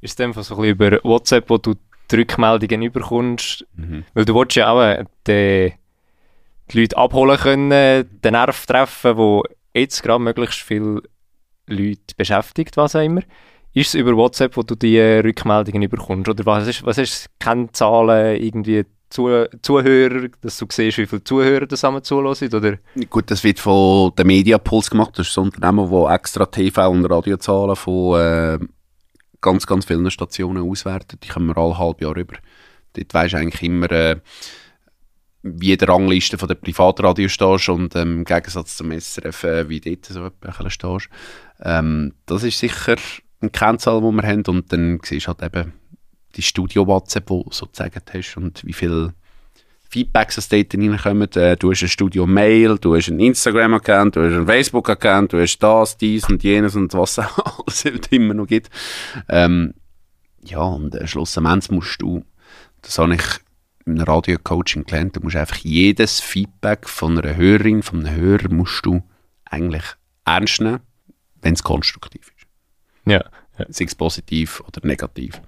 [SPEAKER 1] Ist es einfach so ein bisschen über WhatsApp, wo du die Rückmeldungen überkommst?
[SPEAKER 3] Mhm.
[SPEAKER 1] Weil du willst ja auch äh, die, die Leute abholen können, den Nerv treffen, wo jetzt gerade möglichst viele Leute beschäftigt, was auch immer. Ist es über WhatsApp, wo du die Rückmeldungen überkommst? Oder was ist, was ist Kennzahlen, irgendwie Zu Zuhörer, dass du siehst, wie viele Zuhörer das zusammen zulassen? Oder?
[SPEAKER 3] Gut, das wird von der Mediapuls gemacht. Das ist ein Unternehmen, das extra TV- und Radiozahlen von äh, ganz, ganz vielen Stationen auswertet. Die kommen wir alle halb Jahr rüber. Dort weisst du eigentlich immer, äh, wie der Rangliste von der Privatradio stehst und ähm, im Gegensatz zum SRF, äh, wie dort so etwa stehst. Ähm, das ist sicher eine Kennzahl, die wir haben. Und dann siehst du halt eben die Studio-WhatsApp, die du sozusagen hast und wie viele Feedbacks aus dort reinkommen. Äh, du hast ein Studio-Mail, du hast einen Instagram-Account, du hast einen Facebook-Account, du hast das, dies und jenes und was auch alles halt immer noch gibt. Ähm, ja, und äh, schlussendlich musst du, das habe ich im Radio-Coaching gelernt, du musst einfach jedes Feedback von einer Hörerin, von einem Hörer, musst du eigentlich ernst nehmen, wenn es konstruktiv ist.
[SPEAKER 1] Ja. ja.
[SPEAKER 3] Sei es positiv oder negativ.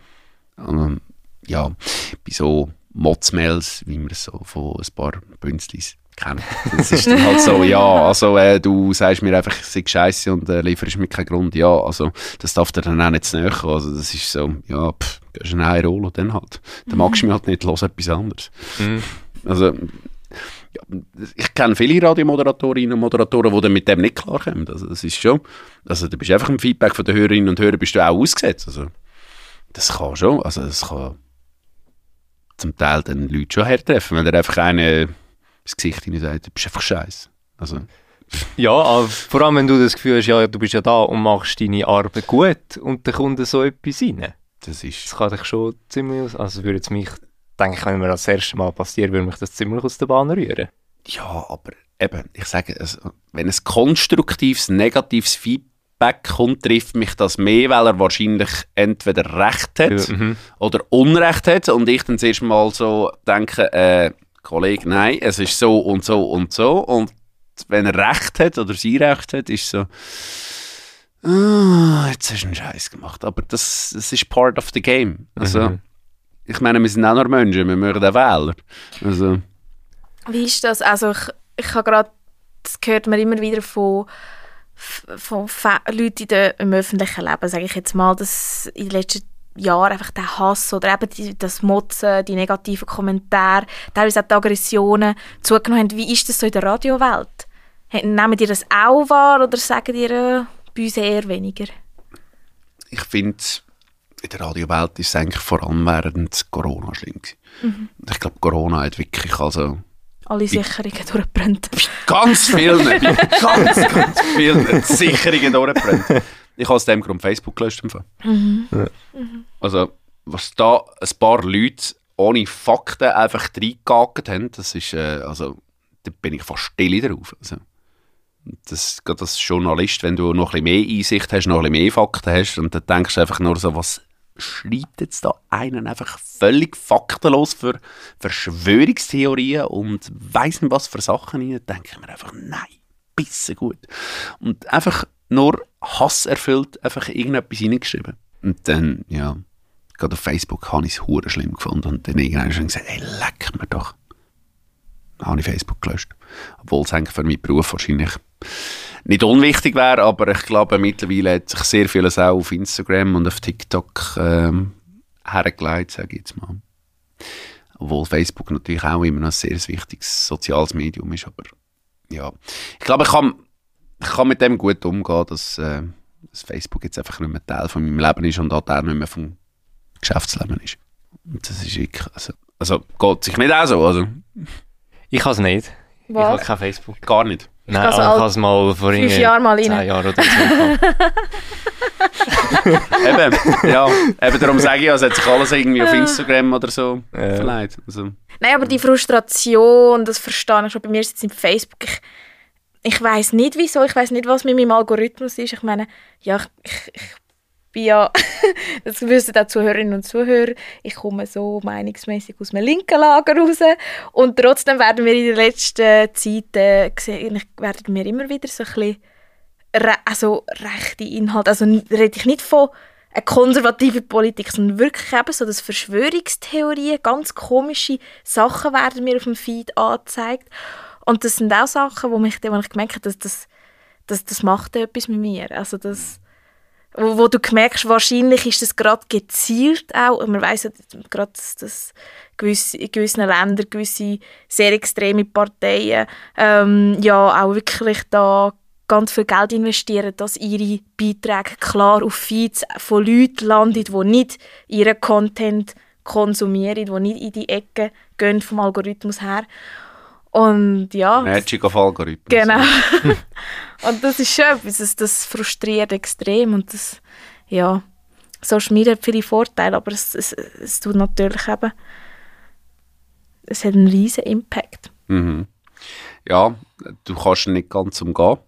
[SPEAKER 3] Ähm, ja, bei so Motzmails, wie man es so von ein paar Bünzlis kennt. Das ist dann halt so, ja, also äh, du sagst mir einfach, ich sei scheiße und äh, lieferst mir keinen Grund. Ja, also das darf dir dann auch nicht zu näher kommen. Also das ist so, ja, pff, gehst du eine Rolle dann halt. Dann magst du mich halt nicht, los etwas anderes.
[SPEAKER 1] Mhm.
[SPEAKER 3] Also, ja, ich kenne viele Radiomoderatorinnen und Moderatoren, die dann mit dem nicht klarkommen. Also das ist schon, also du bist einfach im Feedback von den Hörerinnen und Hörern bist du auch ausgesetzt. Also das kann schon, also das kann zum Teil den Leute schon hertreffen, weil er einfach eine ins Gesicht hinein sagt, du bist einfach scheiße. Also,
[SPEAKER 1] Ja, vor allem, wenn du das Gefühl hast, ja, du bist ja da und machst deine Arbeit gut und dann kommt so etwas rein.
[SPEAKER 3] das ist,
[SPEAKER 1] Das kann dich schon ziemlich aus... Also würde es mich, denke ich, wenn mir das erste Mal passiert, würde mich das ziemlich aus der Bahn rühren.
[SPEAKER 3] ja, aber eben, ich sage, also, wenn ein konstruktives, negatives Feedback kommt, trifft mich das mehr, weil er wahrscheinlich entweder Recht hat
[SPEAKER 1] Ja, mhm.
[SPEAKER 3] oder Unrecht hat und ich dann zuerst mal so denke, äh, Kollege, nein, es ist so und so und so und wenn er Recht hat oder sie Recht hat, ist so, ah, jetzt hast du einen Scheiß gemacht. Aber das, das ist part of the game. Also,
[SPEAKER 1] Mhm.
[SPEAKER 3] ich meine, wir sind auch noch Menschen, wir mögen auch Wähler. Also,
[SPEAKER 2] Wie ist das? Also ich, ich habe gerade, das hört man immer wieder von, von Fa- Leuten in der, im öffentlichen Leben, sage ich jetzt mal, dass in den letzten Jahren einfach der Hass oder eben die, das Motzen, die negativen Kommentare, teilweise auch die Aggressionen zugenommen haben. Wie ist das so in der Radiowelt? Nehmen die das auch wahr oder sagen die äh, bei uns eher weniger?
[SPEAKER 3] ich finde, in der Radiowelt ist es eigentlich vor allem während Corona schlimm gewesen.
[SPEAKER 2] Mhm.
[SPEAKER 3] Ich glaube, Corona hat wirklich also
[SPEAKER 2] Alle Sicherungen durchgebrannt.
[SPEAKER 3] ganz vielen, bei ganz, ganz vielen Sicherungen durchgebrannt. Ich habe aus dem Grund Facebook gelöscht. im Fall.
[SPEAKER 2] Mhm.
[SPEAKER 3] Also, was da ein paar Leute ohne Fakten einfach reingehakt haben, das ist, äh, also, da bin ich fast still drauf. Also, das, gerade als Journalist, wenn du noch ein bisschen mehr Einsicht hast, noch ein bisschen mehr Fakten hast, und dann denkst du einfach nur so, was schreibt jetzt da einen einfach völlig faktenlos für Verschwörungstheorien und weiss nicht was für Sachen rein, denke ich mir einfach, nein, bisschen gut. Und einfach nur hasserfüllt einfach irgendetwas reingeschrieben. Und dann, ja, gerade auf Facebook habe ich es hure schlimm gefunden und dann irgendwann schon gesagt, ey, leck mir doch. Dann habe ich Facebook gelöscht. Obwohl es eigentlich für meinen Beruf wahrscheinlich nicht unwichtig wäre, aber ich glaube, mittlerweile hat sich sehr vieles auch auf Instagram und auf TikTok ähm, hergelegt, sage ich jetzt mal. Obwohl Facebook natürlich auch immer noch ein sehr wichtiges soziales Medium ist, aber ja. Ich glaube, ich kann, ich kann mit dem gut umgehen, dass, äh, dass Facebook jetzt einfach nicht mehr Teil von meinem Leben ist und auch Teil nicht mehr vom Geschäftsleben ist. Und das ist wirklich, also, also geht sich nicht auch so, also
[SPEAKER 1] Ich habe es nicht. Ich habe
[SPEAKER 2] Was?
[SPEAKER 1] kein Facebook.
[SPEAKER 3] gar nicht.
[SPEAKER 1] Nein,
[SPEAKER 2] also
[SPEAKER 1] es mal vor
[SPEAKER 2] fünf Jahren mal rein.
[SPEAKER 1] zehn Jahren oder so
[SPEAKER 3] eben, ja, eben darum sage ich, ja, es hat sich alles irgendwie auf Instagram oder so
[SPEAKER 1] Ja.
[SPEAKER 3] verleiht. Also,
[SPEAKER 2] Nein, aber die Frustration, das verstehe ich schon. Bei mir ist es jetzt im Facebook. Ich, ich weiß nicht wieso, ich weiß nicht, was mit meinem Algorithmus ist. Ich meine, ja, ich, ich, ich bin ja, das wissen auch Zuhörerinnen und Zuhörer, ich komme so meinungsmäßig aus dem linken Lager raus. Und trotzdem werden wir in der letzten Zeit, äh, werden wir immer wieder so ein bisschen also rechte Inhalte, also rede ich nicht von eine konservative Politik, sondern wirklich eben so, dass Verschwörungstheorien, ganz komische Sachen werden mir auf dem Feed angezeigt. Und das sind auch Sachen, wo, mich, wo ich gemerkt habe, dass das, das, das macht etwas mit mir. Also das, wo, wo du merkst, wahrscheinlich ist das gerade gezielt auch, und man weiss ja gerade, dass, gewisse, in gewissen Ländern gewisse sehr extreme Parteien ähm, ja auch wirklich da ganz viel Geld investieren, dass ihre Beiträge klar auf Feeds von Leuten landen, die nicht ihren Content konsumieren, die nicht in die Ecke gehen vom Algorithmus her. Und ja,
[SPEAKER 3] Magic of Algorithmen.
[SPEAKER 2] Genau. und das ist schon etwas, das, das frustriert extrem und das, ja, Social Media hat viele Vorteile, aber es, es, es tut natürlich eben, es hat einen riesen Impact.
[SPEAKER 3] Mhm. Ja, du kannst nicht ganz umgehen.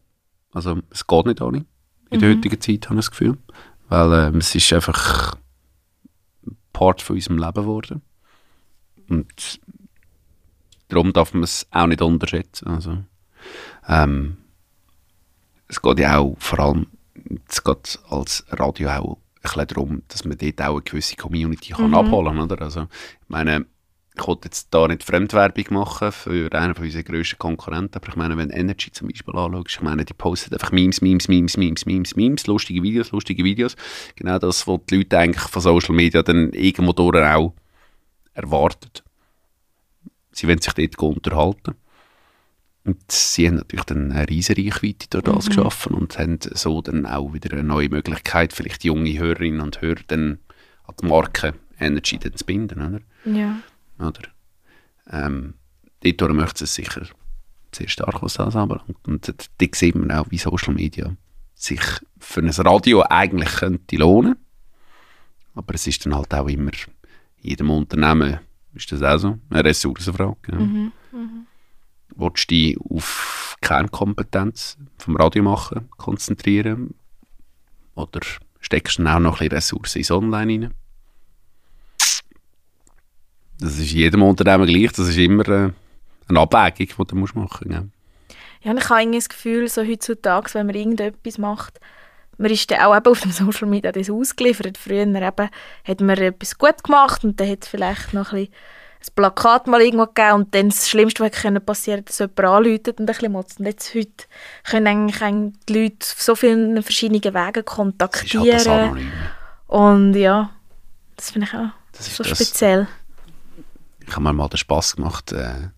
[SPEAKER 3] Also es geht nicht ohne. In der heutigen Zeit habe ich das Gefühl. Weil ähm, es ist einfach Part von unserem Leben geworden. Und darum darf man es auch nicht unterschätzen. Also, ähm, es geht ja auch vor allem, es geht als Radio auch ein bisschen darum, dass man dort auch eine gewisse Community kann abholen kann. Also, ich meine, ich wollte jetzt da nicht Fremdwerbung machen für einen von unseren grössten Konkurrenten, aber ich meine, wenn Energy zum Beispiel anschaust, ich meine, die postet einfach Memes, Memes, Memes, Memes, Memes, Memes, lustige Videos, lustige Videos. Genau das, was die Leute eigentlich von Social Media dann irgendwo durch auch erwarten. Sie wollen sich dort unterhalten. Und sie haben natürlich dann eine riesige Reichweite durch das geschaffen und haben so dann auch wieder eine neue Möglichkeit, vielleicht junge Hörerinnen und Hörer dann an die Marke Energy dann zu binden, oder?
[SPEAKER 2] Ja.
[SPEAKER 3] Oder? Ähm, dort möchte es sicher sehr stark, was das anbelangt. Und dort dort sieht man auch, wie Social Media sich für ein Radio eigentlich könnte lohnen. Aber es ist dann halt auch immer, jedem Unternehmen ist das auch so, eine Ressourcenfrage. Ja.
[SPEAKER 2] Mhm.
[SPEAKER 3] Willst du dich auf Kernkompetenz vom Radio machen konzentrieren? Oder steckst du auch noch ein bisschen Ressourcen ins Online rein? Das ist jedem Unternehmen gleich. Das ist immer äh, eine Abwägung, die du musst machen musst.
[SPEAKER 2] Ja, und ich habe das Gefühl, so heutzutage, wenn man irgendetwas macht, man ist dann auch eben auf dem Social Media das ausgeliefert. Früher eben, hat man etwas gut gemacht und dann hat es vielleicht noch ein, ein Plakat mal irgendwo gegeben und dann das Schlimmste, was können passieren dass jemand anläutet und ein bisschen motzt. Und jetzt heute können eigentlich, die Leute auf so vielen verschiedenen Wegen
[SPEAKER 3] Das ist halt das
[SPEAKER 2] kontaktieren.
[SPEAKER 3] Anonym.
[SPEAKER 2] und ja, das finde ich auch
[SPEAKER 3] Das
[SPEAKER 2] so
[SPEAKER 3] das.
[SPEAKER 2] speziell.
[SPEAKER 3] Ich habe mir mal den Spass gemacht, äh,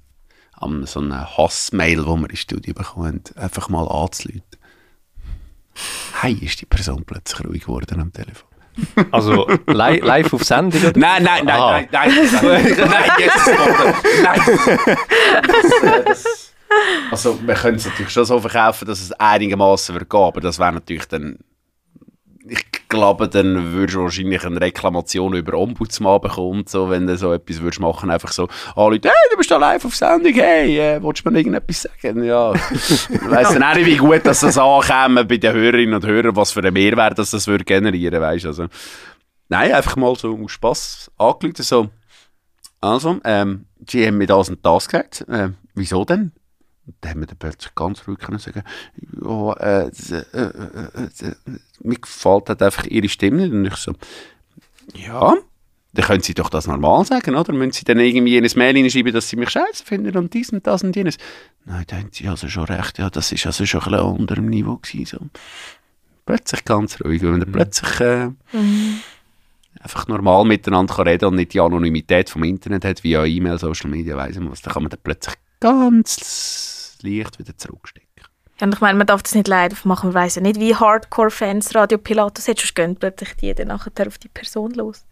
[SPEAKER 3] an so einer Hassmail, die wir ins Studio bekommen, einfach mal anzuleiten. Hey, ist die Person plötzlich ruhig geworden am Telefon.
[SPEAKER 1] Also li live auf Sendung? Oder?
[SPEAKER 3] Nein, nein, nein,
[SPEAKER 1] Aha.
[SPEAKER 3] nein, nein, nein, nein, Gott, nein. Das, das, also, wir können es natürlich schon so verkaufen, dass es einigermaßen wird gehen, aber das wäre natürlich dann, glaube, dann würdest du wahrscheinlich eine Reklamation über Ombudsmann bekommen, so, wenn du so etwas würdest machen, einfach so, alle Leute, hey, du bist da live auf Sendung, hey, äh, willst du mir irgendetwas sagen? Ja, ich weiss dann auch nicht, wie gut dass das ankäme bei den Hörerinnen und Hörern, was für einen Mehrwert das, das würde generieren, du, also. Nein, einfach mal so aus Spass angeschaut, so, also, ähm, die haben mir das und das gesagt, ähm, wieso denn? Dann haben wir dann plötzlich ganz ruhig können sagen, ja, äh, äh, äh, äh, mir gefällt halt einfach ihre Stimme nicht. Und ich so, ja, dann können sie doch das normal sagen, oder? Müssen sie dann irgendwie in ein Mail hineinschreiben, dass sie mich scheiße finden und dies und das und jenes? Nein, da haben sie also schon recht, ja, das ist also schon ein bisschen unter dem Niveau gewesen, so. Plötzlich ganz ruhig, wenn man plötzlich äh, einfach normal miteinander kann reden und nicht die Anonymität vom Internet hat, via E-Mail, Social Media, weiss ich was, dann kann man dann plötzlich ganz leicht wieder zurückstecken.
[SPEAKER 2] Ja, und ich meine, man darf das nicht live machen. Man weiss ja nicht, wie Hardcore-Fans Radio Pilatus hat. Sonst gehen plötzlich die dann nachher auf die Person los.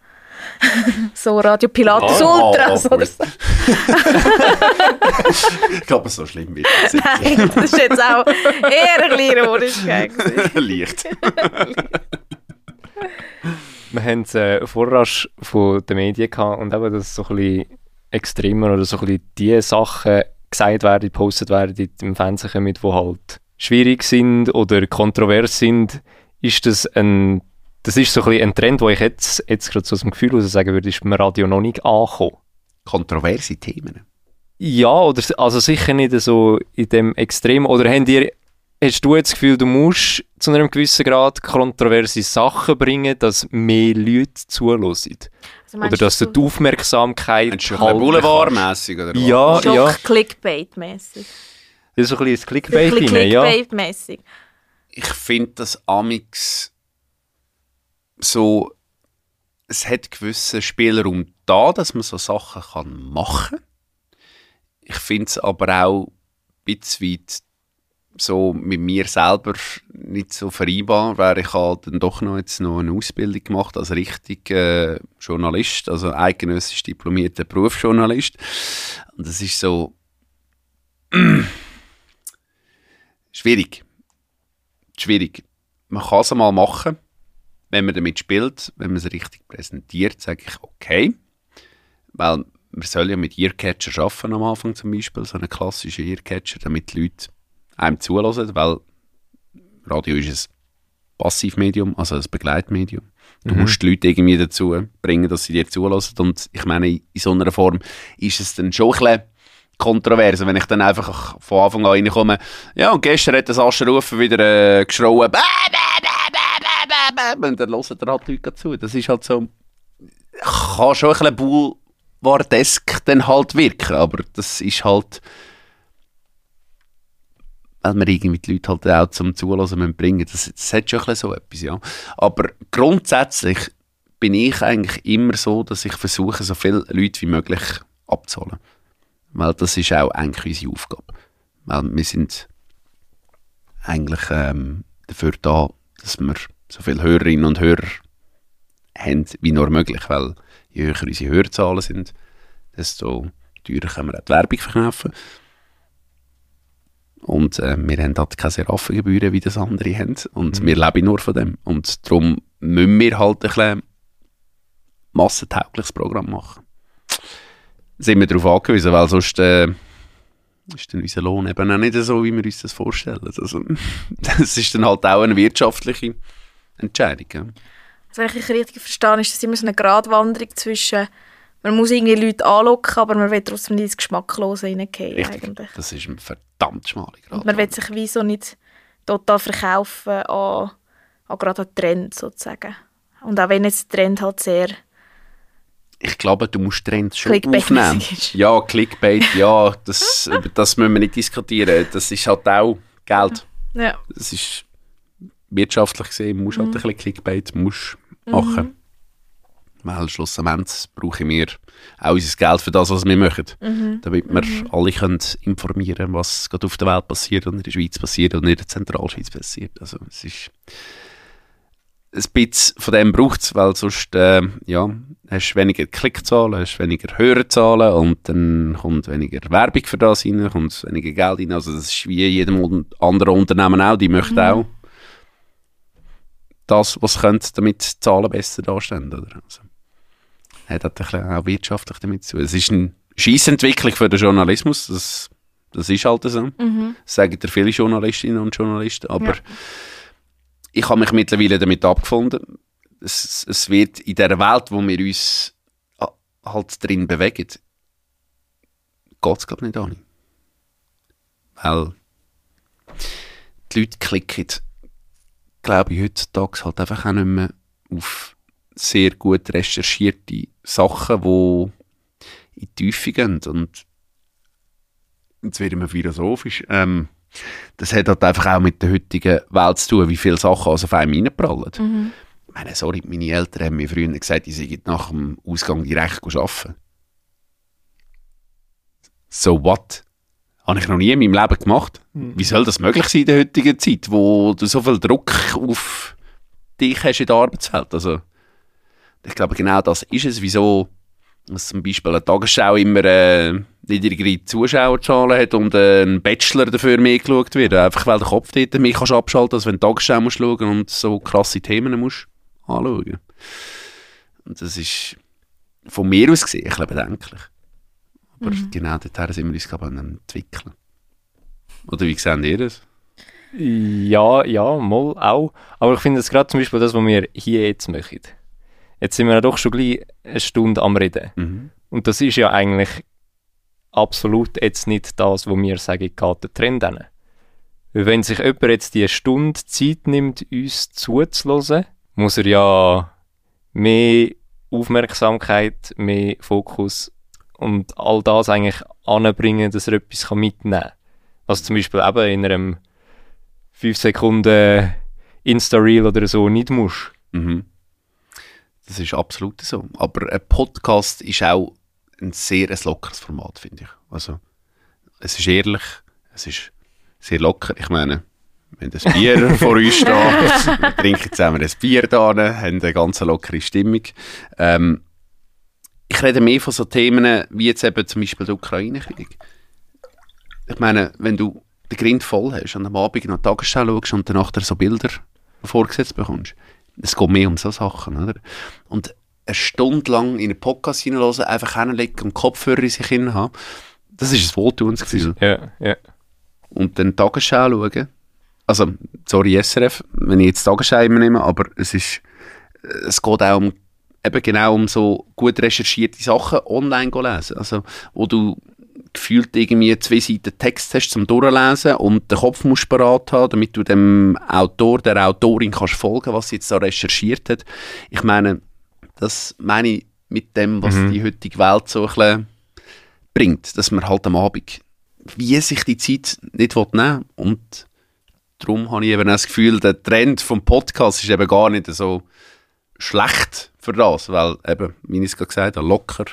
[SPEAKER 2] so Radio Pilatus
[SPEAKER 3] Oh,
[SPEAKER 2] Ultras
[SPEAKER 3] oh,
[SPEAKER 2] oder
[SPEAKER 3] gut.
[SPEAKER 2] so.
[SPEAKER 3] Ich glaube, so schlimm wird es nicht.
[SPEAKER 2] Nein, das ist jetzt auch eher ein kleiner Ironischkeit.
[SPEAKER 3] Leicht.
[SPEAKER 1] Wir haben es äh, vorher schon von den Medien gehabt und eben, dass so ein bisschen extremer oder so ein bisschen die Sachen gesagt werden, gepostet werden, die im Fernsehen kommen, die halt schwierig sind oder kontrovers sind, ist das ein, das ist so ein, ein Trend, wo ich jetzt, jetzt gerade so aus dem Gefühl heraus sagen würde, ist beim Radio noch nicht angekommen.
[SPEAKER 3] Kontroverse Themen.
[SPEAKER 1] Ja, oder also sicher nicht so in dem Extrem. Oder haben dir, hast du jetzt das Gefühl, du musst zu einem gewissen Grad kontroverse Sachen bringen, dass mehr Leute zuhören?
[SPEAKER 2] Also
[SPEAKER 1] Oder dass du die Aufmerksamkeit
[SPEAKER 3] ein bisschen? Boulevardmässig oder was?
[SPEAKER 1] Ja,
[SPEAKER 2] Schon
[SPEAKER 1] ja.
[SPEAKER 2] Clickbait-mäßig.
[SPEAKER 1] Das ist so ein bisschen das Clickbait rein, ja.
[SPEAKER 2] Clickbait-mäßig.
[SPEAKER 3] Ich finde das Amix so, es hat gewissen Spielraum da, dass man so Sachen kann machen. Ich finde es aber auch ein bisschen weit so mit mir selber nicht so vereinbar, weil ich halt dann doch noch jetzt noch eine Ausbildung gemacht als richtig äh, Journalist, also eidgenössisch diplomierter Berufsjournalist. Und das ist so schwierig. Schwierig. Man kann es mal machen, wenn man damit spielt, wenn man es richtig präsentiert, sage ich okay. Weil man soll ja mit Earcatcher arbeiten am Anfang zum Beispiel, so einen klassischen Earcatcher, damit die Leute einem zulassen, weil Radio ist ein Passivmedium, also ein Begleitmedium. Du musst die Leute irgendwie dazu bringen, dass sie dir zulassen. Und ich meine, in so einer Form ist es dann schon ein bisschen kontrovers, wenn ich dann einfach von Anfang an reinkomme. Ja, und gestern hat das Aschenrufen wieder äh, geschrauen. Bäh, bäh, bäh, bäh, bäh, bäh, bäh. Und dann hören da halt Leute zu. Das ist halt so, kann schon ein bisschen boulevardesk dann halt wirken, aber das ist halt, wir irgendwie die Leute halt auch zum Zulassen bringen das, das hat schon ein so etwas, ja. Aber grundsätzlich bin ich eigentlich immer so, dass ich versuche, so viele Leute wie möglich abzuholen. Weil das ist auch eigentlich unsere Aufgabe. Weil wir sind eigentlich ähm, dafür da, dass wir so viele Hörerinnen und Hörer haben wie nur möglich, weil je höher unsere Hörzahlen sind, desto teurer können wir auch die Werbung verkaufen. Und äh, wir haben halt keine Seraffengebühren, wie das andere haben. Und wir leben nur von dem. Und darum müssen wir halt ein bisschen massentaugliches Programm machen. Sind wir darauf angewiesen, weil sonst äh, ist dann unser Lohn eben auch nicht so, wie wir uns das vorstellen. Also, das ist dann halt auch eine wirtschaftliche Entscheidung. Ja.
[SPEAKER 2] Also, wenn ich richtig verstehe, ist das immer so eine Gratwanderung zwischen, man muss irgendwie Leute anlocken, aber man will trotzdem nicht ins Geschmacklose reingehen eigentlich.
[SPEAKER 3] Das ist ein verdammt schmaler Grad.
[SPEAKER 2] Und man will sich wie so nicht total verkaufen an, an gerade an Trend sozusagen. Und auch wenn jetzt der Trend halt sehr
[SPEAKER 3] ich glaube, du musst Trends schon
[SPEAKER 2] Clickbait-mäßig
[SPEAKER 3] aufnehmen. Ja, Clickbait, ja, das, über das müssen wir nicht diskutieren. Das ist halt auch Geld.
[SPEAKER 2] ja,
[SPEAKER 3] Das ist wirtschaftlich gesehen, musst halt ein bisschen Clickbait musst machen. Weil schlussendlich brauchen wir auch unser Geld für das, was wir machen. Damit wir alle können informieren was gerade auf der Welt passiert und in der Schweiz passiert und in der Zentralschweiz passiert. Also es ist ein bisschen von dem braucht es, weil sonst äh, ja, hast du weniger Klickzahlen, hast weniger Hörerzahlen und dann kommt weniger Werbung für das rein, kommt weniger Geld rein. Also das ist wie jedem anderen Unternehmen auch, die möchten auch das, was sie können, damit die Zahlen besser dastehen. Oder? Also, hat ein bisschen auch wirtschaftlich damit zu tun. Es ist eine Scheissentwicklung für den Journalismus, das, das ist halt so.
[SPEAKER 2] Mhm.
[SPEAKER 3] Das sagen dir viele Journalistinnen und Journalisten, aber
[SPEAKER 2] Ja.
[SPEAKER 3] ich habe mich mittlerweile damit abgefunden. Es, es wird in der Welt, wo wir uns halt drin bewegen, geht es glaube ich nicht an. Weil die Leute klicken, glaube ich, heutzutage halt einfach auch nicht mehr auf sehr gut recherchierte Sachen, die in die Tiefe gehen. Und jetzt werden wir philosophisch. Ähm, das hat halt einfach auch mit der heutigen Welt zu tun, wie viele Sachen also auf einem reinprallen.
[SPEAKER 2] Mhm.
[SPEAKER 3] Ich meine, sorry, meine Eltern haben mir früher gesagt, ich sei nach dem Ausgang direkt arbeiten. So what? Habe ich noch nie in meinem Leben gemacht. Wie soll das möglich sein in der heutigen Zeit, wo du so viel Druck auf dich hast in der Arbeitswelt? Also, ich glaube, genau das ist es, wieso dass zum Beispiel eine Tagesschau immer äh, niedrigere Zuschauerzahlen hat und äh, ein Bachelor dafür mehr geschaut wird. Einfach weil der Kopf dort mehr kannst abschalten als wenn du die Tagesschau musst schauen und so krasse Themen musst anschauen. Und das ist von mir aus gesehen ein bisschen bedenklich. Aber genau dorthin sind wir uns glaube ich, entwickeln. Oder wie sehen ihr das?
[SPEAKER 1] Ja, ja, mal auch. Aber ich finde es gerade zum Beispiel das, was wir hier jetzt machen. Jetzt sind wir ja doch schon gleich eine Stunde am Reden.
[SPEAKER 3] Mhm.
[SPEAKER 1] Und das ist ja eigentlich absolut jetzt nicht das, wo wir sagen, geht der Trend hin. Weil wenn sich jemand jetzt die Stunde Zeit nimmt, uns zuzuhören, muss er ja mehr Aufmerksamkeit, mehr Fokus und all das eigentlich anbringen, dass er etwas mitnehmen kann. Was zum Beispiel eben in einem 5 Sekunden Insta-Reel oder so nicht muss.
[SPEAKER 3] Mhm. Das ist absolut so. Aber ein Podcast ist auch ein sehr ein lockeres Format, finde ich. Also, es ist ehrlich, es ist sehr locker. Ich meine, wenn das Bier vor uns steht, wir trinken zusammen ein Bier da, haben eine ganz lockere Stimmung. Ähm, ich rede mehr von so Themen wie jetzt eben zum Beispiel der Ukraine-Krieg. Ich meine, wenn du den Grind voll hast und am Abend noch die Tagesschau schaust und danach so Bilder vorgesetzt bekommst, es geht mehr um so Sachen, oder? Und eine Stunde lang in einen Podcast hineinhören, einfach hinlegen und Kopfhörer in sich haben, das ist ein Wohltuensgefühl.
[SPEAKER 1] Ja, ja.
[SPEAKER 3] Und dann die Tagesschau schauen. Also, sorry SRF, wenn ich jetzt die Tagesschau immer nehme, aber es ist, es geht auch um, eben genau um so gut recherchierte Sachen online zu lesen. Also, wo du gefühlt irgendwie zwei Seiten Text hast zum Durchlesen und den Kopf musst parat haben, damit du dem Autor, der Autorin kannst folgen, was sie jetzt da recherchiert hat. Ich meine, das meine ich mit dem, was
[SPEAKER 1] Mhm.
[SPEAKER 3] die heutige Welt so ein bisschen bringt, dass man halt am Abend wie sich die Zeit nicht will nehmen und darum habe ich eben auch das Gefühl, der Trend vom Podcast ist eben gar nicht so schlecht für das, weil eben, wie ich es gerade gesagt habe, locker.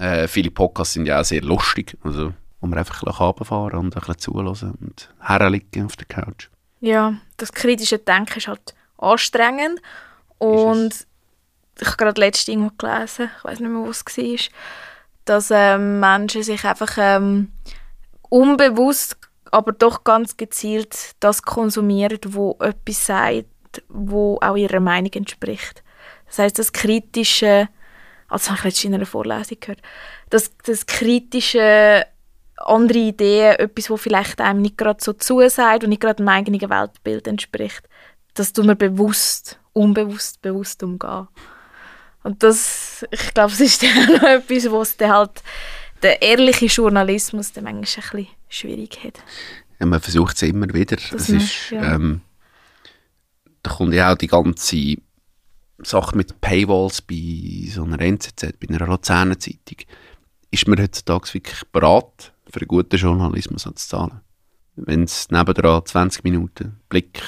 [SPEAKER 3] Äh, viele Podcasts sind ja auch sehr lustig, also wo man einfach ein bisschen runterfahren und ein bisschen zuhören und herliegen auf der Couch.
[SPEAKER 2] Ja, das kritische Denken ist halt anstrengend. Und ich habe gerade letztens irgendwo gelesen, ich weiß nicht mehr, wo es war, dass ähm, Menschen sich einfach ähm, unbewusst, aber doch ganz gezielt das konsumieren, wo etwas sagt, wo auch ihrer Meinung entspricht. Das heißt, das kritische, also das habe ich letztens in einer Vorlesung gehört, das, das kritische andere Ideen, etwas, wo vielleicht einem nicht gerade so zusagt und nicht gerade dem eigenen Weltbild entspricht, das tun wir bewusst, unbewusst, bewusst umgehen. Und das, ich glaube, es ist dann auch noch etwas, was dann halt der ehrliche Journalismus dann manchmal ein bisschen schwierig hat.
[SPEAKER 3] Ja, man versucht es immer wieder.
[SPEAKER 2] Das muss,
[SPEAKER 3] ist,
[SPEAKER 2] ja.
[SPEAKER 3] ähm, da kommt ja auch die ganze Sache mit Paywalls bei so einer NZZ, bei einer Luzerner Zeitung. Ist man heutzutage wirklich bereit, für einen guten Journalismus zu zahlen? Wenn es nebendran 20 Minuten Blick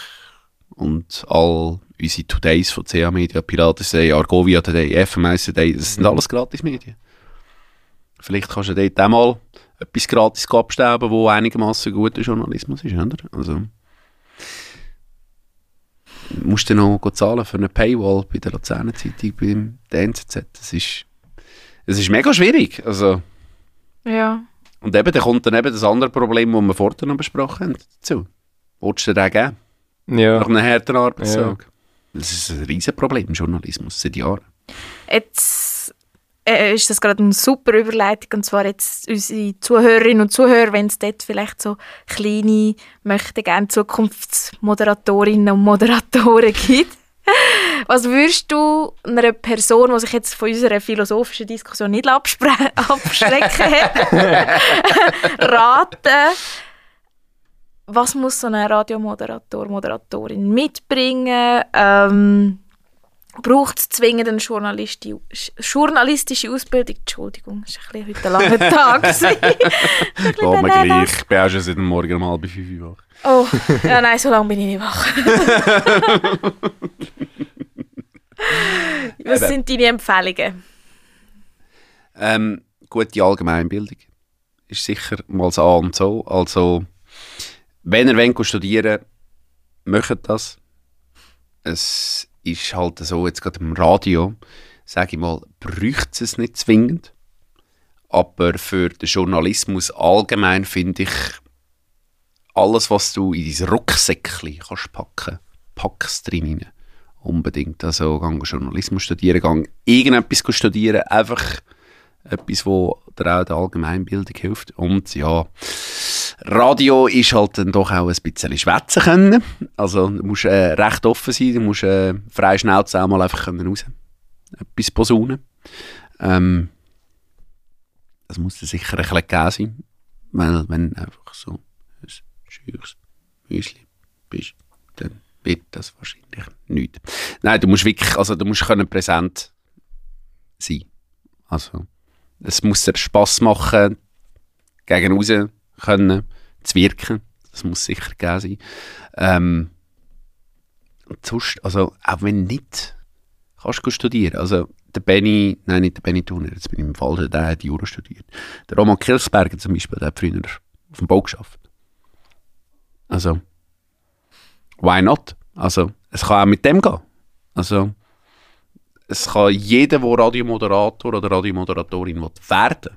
[SPEAKER 3] und all unsere Todays von CA Media, Piraten Today, Argovia Today, FMS Today, das sind alles Gratis-Medien. Vielleicht kannst du dort mal etwas gratis abstauben, wo einigermaßen guter Journalismus ist, oder? Also, musst du noch zahlen für eine Paywall bei der Luzerner Zeitung, beim der NZZ. Das ist, das ist mega schwierig. Also,
[SPEAKER 2] Ja.
[SPEAKER 3] und eben, da kommt dann eben das andere Problem, das wir vorher noch besprochen haben, dazu. Wolltest du dir geben?
[SPEAKER 1] Ja.
[SPEAKER 3] Nach einem harten Arbeitstag? Das ist ein Riesenproblem im Journalismus seit Jahren.
[SPEAKER 2] Jetzt äh, ist das gerade eine super Überleitung und zwar jetzt unsere Zuhörerinnen und Zuhörer, wenn es dort vielleicht so kleine, möchte gerne Zukunftsmoderatorinnen und Moderatoren gibt. Was würdest du einer Person, die sich jetzt von unserer philosophischen Diskussion nicht abschrecken hat, raten? Was muss so ein Radiomoderator, Moderatorin mitbringen? Ähm, braucht es zwingend eine journalisti journalistische Ausbildung? Entschuldigung, es war ein bisschen heute ein langer Tag.
[SPEAKER 3] Lass mir gleich. Ich bin auch schon seit dem Morgen um halb fünf wach.
[SPEAKER 2] oh, ja, nein, so lange bin ich nicht wach. Was sind deine Empfehlungen?
[SPEAKER 3] Ähm, gute Allgemeinbildung ist sicher mal so A und so. Also, wenn ihr wollt studieren macht das. Es ist halt so, jetzt gerade im Radio, sage ich mal, bräuchte es nicht zwingend. Aber für den Journalismus allgemein finde ich, alles, was du in dein Rucksäckchen kannst packen, pack es drin rein. Unbedingt. Also, gang Journalismus studieren, gang irgendetwas studieren, einfach etwas, wo auch der Allgemeinbildung hilft. Und ja, Radio ist halt dann doch auch ein bisschen schwätzen können. Also du musst äh, recht offen sein, du musst äh, frei Schnauze auch mal einfach können raus. Etwas posaunen. Ähm, das muss dir sicher ein bisschen gegeben sein. Weil wenn einfach so ein schüches Müsli bist, dann wird das wahrscheinlich nicht. Nein, du musst wirklich, also du musst können präsent sein. Also es muss dir Spass machen, gegen raus können, zu wirken. Das muss sicher gegeben sein. Ähm, und sonst, also auch wenn nicht, kannst du studieren. Also der Benny, nein, nicht der Benny Thuner, jetzt bin ich im Fall, der hat Jura studiert. Der Roman Kilsberger zum Beispiel, der hat früher auf dem Bau geschafft. Also, why not? Also, es kann auch mit dem gehen. Also, es kann jeder, der Radiomoderator oder Radiomoderatorin will werden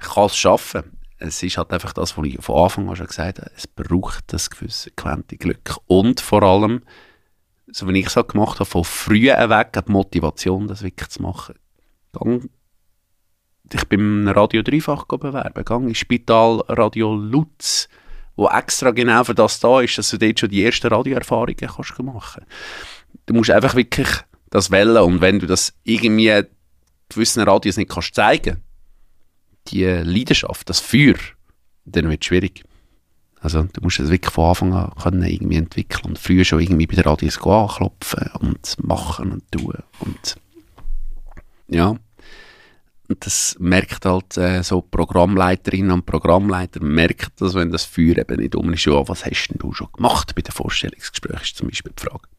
[SPEAKER 3] kann es schaffen. Es ist halt einfach das, was ich von Anfang an schon gesagt habe. Es braucht das gewisse Quäntchen Glück. Und vor allem, so wie ich es halt gemacht habe, von früh weg die Motivation, das wirklich zu machen. Gang, ich bin im Radio dreifach bewerben. Gang ins Spital Radio Lutz, wo extra genau für das da ist, dass du dort schon die ersten Radioerfahrungen kannst machen Du musst einfach wirklich das wählen und wenn du das irgendwie gewissen Radios nicht kannst zeigen die Leidenschaft, das Feuer, dann wird es schwierig. Also du musst es wirklich von Anfang an können irgendwie entwickeln und früher schon irgendwie bei den Radios gehen, anklopfen und machen und tun und ja. Und das merkt halt äh, so Programmleiterinnen und Programmleiter merkt das, wenn das Feuer eben nicht um ist, ja, was hast denn du schon gemacht bei den Vorstellungsgesprächen, ist zum Beispiel die Frage.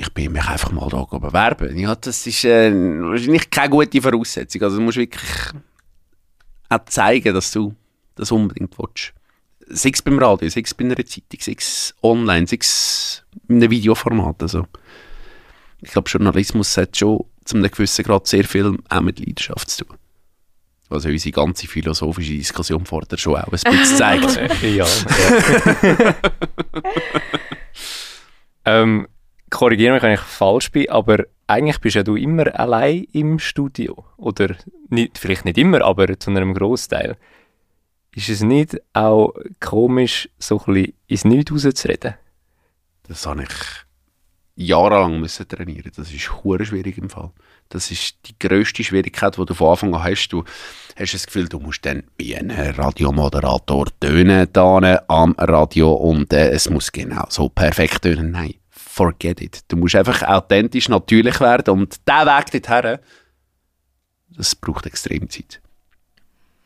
[SPEAKER 3] Ich bin mich einfach mal da bewerben. Ja, das ist äh, wahrscheinlich keine gute Voraussetzung. Also du musst wirklich auch zeigen, dass du das unbedingt willst. Sei es beim Radio, sei es bei einer Zeitung, sei es online, sei es in einem Videoformat. Also, ich glaube, Journalismus hat schon zu einem gewissen Grad sehr viel auch mit Leidenschaft zu tun. Was ja unsere ganze philosophische Diskussion vorher schon auch ein bisschen zeigt.
[SPEAKER 1] Ja. ja. ähm, korrigiere mich, wenn ich falsch bin, aber eigentlich bist ja du immer allein im Studio. Oder nicht, vielleicht nicht immer, aber zu einem Großteil. Ist es nicht auch komisch, so ein bisschen ins Nichts rauszureden?
[SPEAKER 3] Das habe ich jahrelang müssen trainieren. Das ist hure schwierig im Fall. Das ist die grösste Schwierigkeit, die du von Anfang an hast. Du hast das Gefühl, du musst dann wie ein Radiomoderator tönen am Radio und äh, es muss genau so perfekt tönen. Nein, forget it. Du musst einfach authentisch, natürlich werden und der Weg dorthin, das braucht extrem Zeit.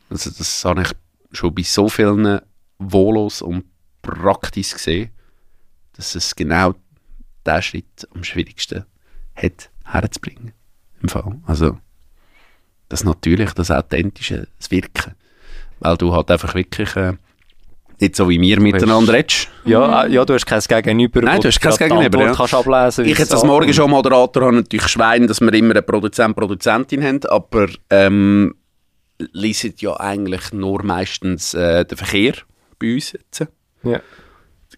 [SPEAKER 3] Also das habe ich schon bei so vielen Volos und Praktis gesehen, dass es genau diesen Schritt am schwierigsten hat, herzubringen. Im Fall. Also, das Natürliche, das Authentische, das Wirken. Weil du halt einfach wirklich äh, Nicht so wie wir miteinander redest.
[SPEAKER 1] Ja, äh, ja, du hast kein Gegenüber.
[SPEAKER 3] Nein, du hast kein Gegenüber, ja.
[SPEAKER 1] kannst ablesen.
[SPEAKER 3] Ich jetzt als. Morgen schon Moderator habe natürlich Schwein, dass wir immer einen Produzent, Produzentin haben, aber ähm, lesen ja eigentlich nur meistens äh, den Verkehr bei uns jetzt.
[SPEAKER 1] Ja.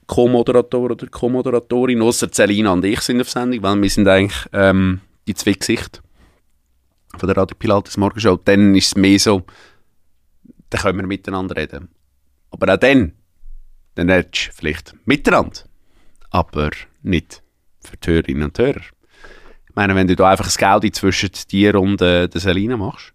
[SPEAKER 3] Co-Moderator oder Co-Moderatorin, außer Celina und ich sind auf Sendung, weil wir sind eigentlich ähm, die zwei Gesichter von der Radio Pilates Morgenshow. Dann ist es mehr so, dann können wir miteinander reden. Aber auch dann, dann redest du vielleicht miteinander, aber nicht für die Hörerinnen und Hörer. Ich meine, wenn du da einfach ein Gaudi zwischen dir und äh, der Selina machst,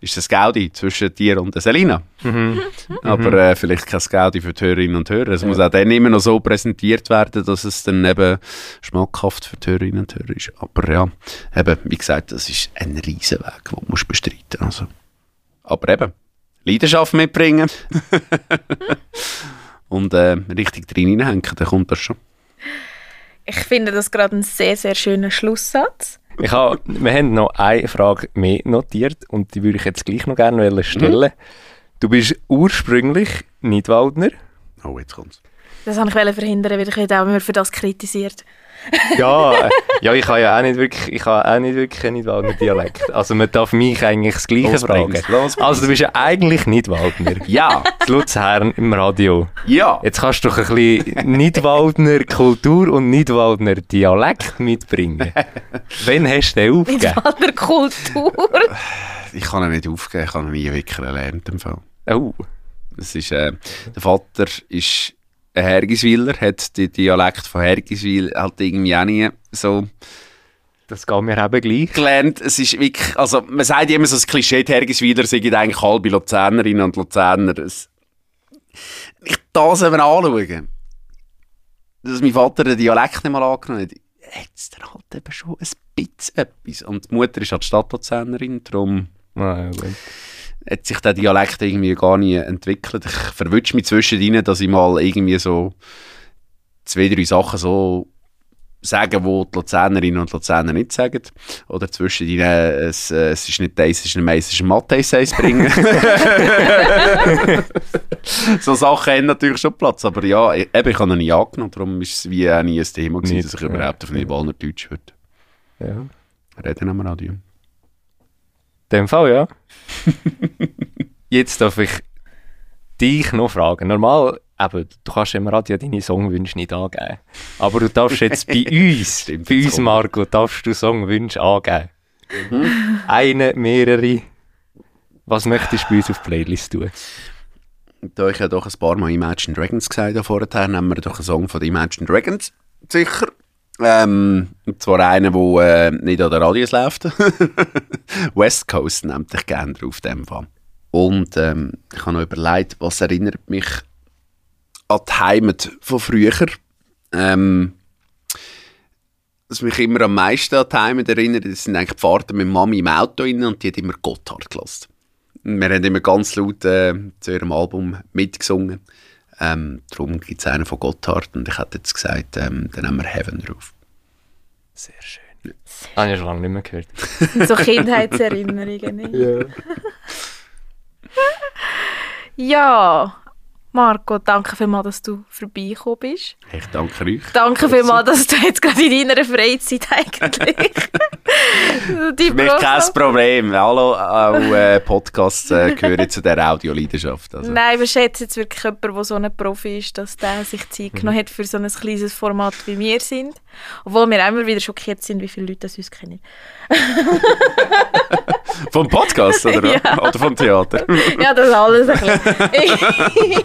[SPEAKER 3] ist das Gaudi zwischen dir und der Selina.
[SPEAKER 1] Mhm.
[SPEAKER 3] Aber äh, vielleicht kein Gaudi für die Hörerinnen und Hörer. Es
[SPEAKER 1] Ja.
[SPEAKER 3] muss auch dann immer noch so präsentiert werden, dass es dann eben schmackhaft für die Hörerinnen und Hörer ist. Aber ja, eben, wie gesagt, das ist ein Riesenweg, den du musst bestreiten also. Aber eben, Leidenschaft mitbringen und äh, richtig drin hineinhängen, dann kommt das schon.
[SPEAKER 2] Ich finde das gerade ein sehr, sehr schöner Schlusssatz.
[SPEAKER 1] Ich habe, wir haben noch eine Frage mehr notiert und die würde ich jetzt gleich noch gerne stellen. Du bist ursprünglich Nidwaldner.
[SPEAKER 3] Oh, jetzt kommt's.
[SPEAKER 2] Das wollte ich verhindern, weil ich auch immer für das kritisiert.
[SPEAKER 1] Ja, äh, ja, ich habe ja auch nicht wirklich, ich habe auch nicht wirklich einen Nidwaldner Dialekt. Also man darf mich eigentlich das Gleiche
[SPEAKER 3] Los,
[SPEAKER 1] fragen.
[SPEAKER 3] bring's, los,
[SPEAKER 1] Also du bist ja eigentlich Nidwaldner.
[SPEAKER 3] Ja,
[SPEAKER 1] Das Luzern im Radio.
[SPEAKER 3] ja.
[SPEAKER 1] Jetzt kannst du doch ein bisschen Nidwaldner Kultur und Nidwaldner Dialekt mitbringen. Wann hast du den aufgegeben?
[SPEAKER 2] aller Kultur.
[SPEAKER 3] Ich kann ihn nicht aufgeben, ich habe ihn nie wirklich gelernt. Im Fall.
[SPEAKER 1] Oh,
[SPEAKER 3] Das ist, äh, der Vater ist ein Hergiswiler, hat den Dialekt von Hergiswil halt irgendwie auch nie so
[SPEAKER 1] das geht mir eben gleich.
[SPEAKER 3] gelernt. Es ist wirklich, also man sagt immer so das Klischee, die Hergiswiler sind eigentlich halbe Luzernerinnen und Luzerner. Es, wenn ich das eben anschaue, dass mein Vater den Dialekt nicht mal angenommen hat, hat es dann halt eben schon ein bisschen etwas. Und die Mutter ist halt Stadtluzernerin, darum
[SPEAKER 1] Ah, ja, gut.
[SPEAKER 3] Hat sich der Dialekt irgendwie gar nie entwickelt. Ich verwünsche mich zwischendrin, dass ich mal irgendwie so zwei, drei Sachen so sagen, wo die Luzernerinnen und Luzerner nicht sagen. Oder zwischendrin, äh, es, äh, es ist nicht das, es ist nicht Mais, es ist ein Mathe-Essay bringen. so Sachen haben natürlich schon Platz. Aber ja, ich, eben, ich habe ihn nie angenommen, darum ist es wie auch nie ein Thema gewesen,
[SPEAKER 1] Nicht,
[SPEAKER 3] dass ich
[SPEAKER 1] ja.
[SPEAKER 3] überhaupt auf Niederwalner Deutsch würde
[SPEAKER 1] Ja.
[SPEAKER 3] reden am Radio.
[SPEAKER 1] In dem Fall, ja. Jetzt darf ich dich noch fragen. Normal, eben, du kannst im Radio deine Songwünsche nicht angeben. Aber du darfst jetzt bei uns,
[SPEAKER 3] Stimmt,
[SPEAKER 1] bei uns, Marco, darfst du Songwünsche angeben. Eine, mehrere. Was möchtest du bei uns auf die Playlist tun?
[SPEAKER 3] Da ich ja doch ein paar Mal Imagine Dragons gesagt habe vorher, nehmen wir doch einen Song von den Imagine Dragons. Sicher. Ähm, zwar einen, der äh, nicht an der Radios läuft. West Coast nimmt ich gerne drauf, dem Fall. Und ähm, ich habe noch überlegt, was erinnert mich an die Heimat von früher. Ähm, was mich immer am meisten an die Heimat erinnert, das sind eigentlich die Fahrten mit Mami im Auto rein und die hat immer Gotthard gelassen. Wir haben immer ganz laut äh, zu ihrem Album mitgesungen. Ähm, darum gibt es einen von Gotthard und ich hätte jetzt gesagt, ähm, dann nehmen wir Heaven drauf.
[SPEAKER 1] Sehr schön. Habe ich schon lange nicht mehr gehört.
[SPEAKER 2] So Kindheitserinnerungen. nicht? Ja, Marco, danke vielmals, dass du vorbeigekommen bist.
[SPEAKER 3] Ich danke euch.
[SPEAKER 2] Danke vielmals, dass du jetzt gerade in deiner Freizeit eigentlich
[SPEAKER 3] Für mich kein Problem. Hallo, auch äh, Podcasts äh, gehören zu dieser Audioleidenschaft. Also.
[SPEAKER 2] Nein, wir schätzen jetzt wirklich jemanden, der so ein Profi ist, dass der sich Zeit genommen hat für so ein kleines Format, wie wir sind. Obwohl wir immer wieder schockiert sind, wie viele Leute das uns kennen.
[SPEAKER 3] Vom Podcast oder,
[SPEAKER 2] Ja.
[SPEAKER 3] oder vom Theater?
[SPEAKER 2] ja, das alles ein bisschen.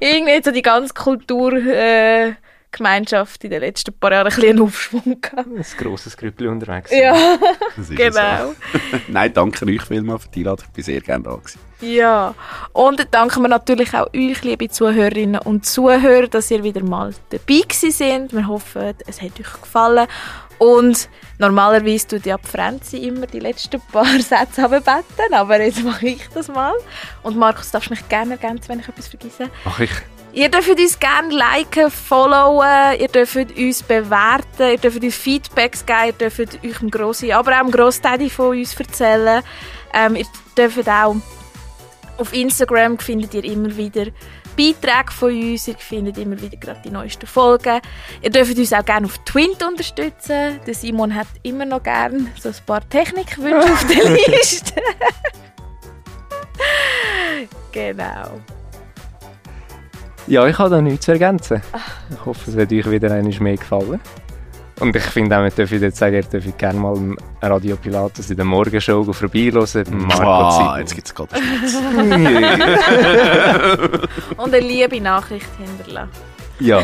[SPEAKER 2] Irgendwie hat so die ganze Kulturgemeinschaft äh, in den letzten paar Jahren ein bisschen einen Aufschwung gehabt.
[SPEAKER 1] Ein grosses Grüppli unterwegs.
[SPEAKER 2] Ja, genau.
[SPEAKER 3] So. Nein, danke euch vielmals für die Einladung. Ich bin sehr gerne da gewesen.
[SPEAKER 2] Ja, und dann danken wir natürlich auch euch, liebe Zuhörerinnen und Zuhörer, dass ihr wieder mal dabei sind. Wir hoffen, es hat euch gefallen. Und normalerweise tut ja die Franzi immer die letzten paar Sätze runterbeten, aber jetzt mache ich das mal. Und Markus, darfst mich gerne ergänzen, wenn ich etwas vergesse?
[SPEAKER 1] Mach ich.
[SPEAKER 2] Ihr dürft uns gerne liken, followen, ihr dürft uns bewerten, ihr dürft uns Feedbacks geben, ihr dürft euch dem Grossi, aber auch dem Grossdaddy von uns erzählen. Ähm, ihr dürft auch Auf Instagram findet ihr immer wieder Beiträge von uns, ihr findet immer wieder gerade die neuesten Folgen. Ihr dürft uns auch gerne auf Twint unterstützen. Der Simon hat immer noch gerne so ein paar Technikwünsche auf der Liste. genau.
[SPEAKER 1] Ja, ich habe da nichts zu ergänzen. Ich hoffe, es hat euch wieder einmal mehr gefallen. Und ich finde auch, wir dürfen jetzt sagen, ihr dürft gerne mal im Radio Pilatus in der Morgenshow
[SPEAKER 3] Wow,
[SPEAKER 1] Zippel.
[SPEAKER 3] jetzt gibt es gerade
[SPEAKER 2] Und eine liebe Nachricht hinterlassen.
[SPEAKER 1] Ja,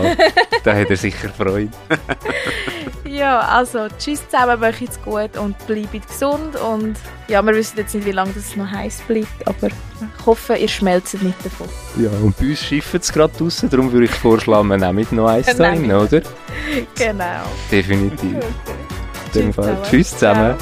[SPEAKER 1] da hat er sicher Freude.
[SPEAKER 2] Ja, also tschüss zusammen, macht's gut und bleibt gesund. Und ja, wir wissen jetzt nicht, wie lange das noch heiß bleibt, aber ich hoffe, ihr schmelzt nicht davon.
[SPEAKER 1] Ja, und bei uns schifft es gerade draußen, darum würde ich vorschlagen, wir nehmen noch eins rein, oder?
[SPEAKER 2] Genau.
[SPEAKER 1] Definitiv. In dem
[SPEAKER 2] Tschüss
[SPEAKER 1] Fall.
[SPEAKER 2] zusammen.
[SPEAKER 1] Tschüss zusammen.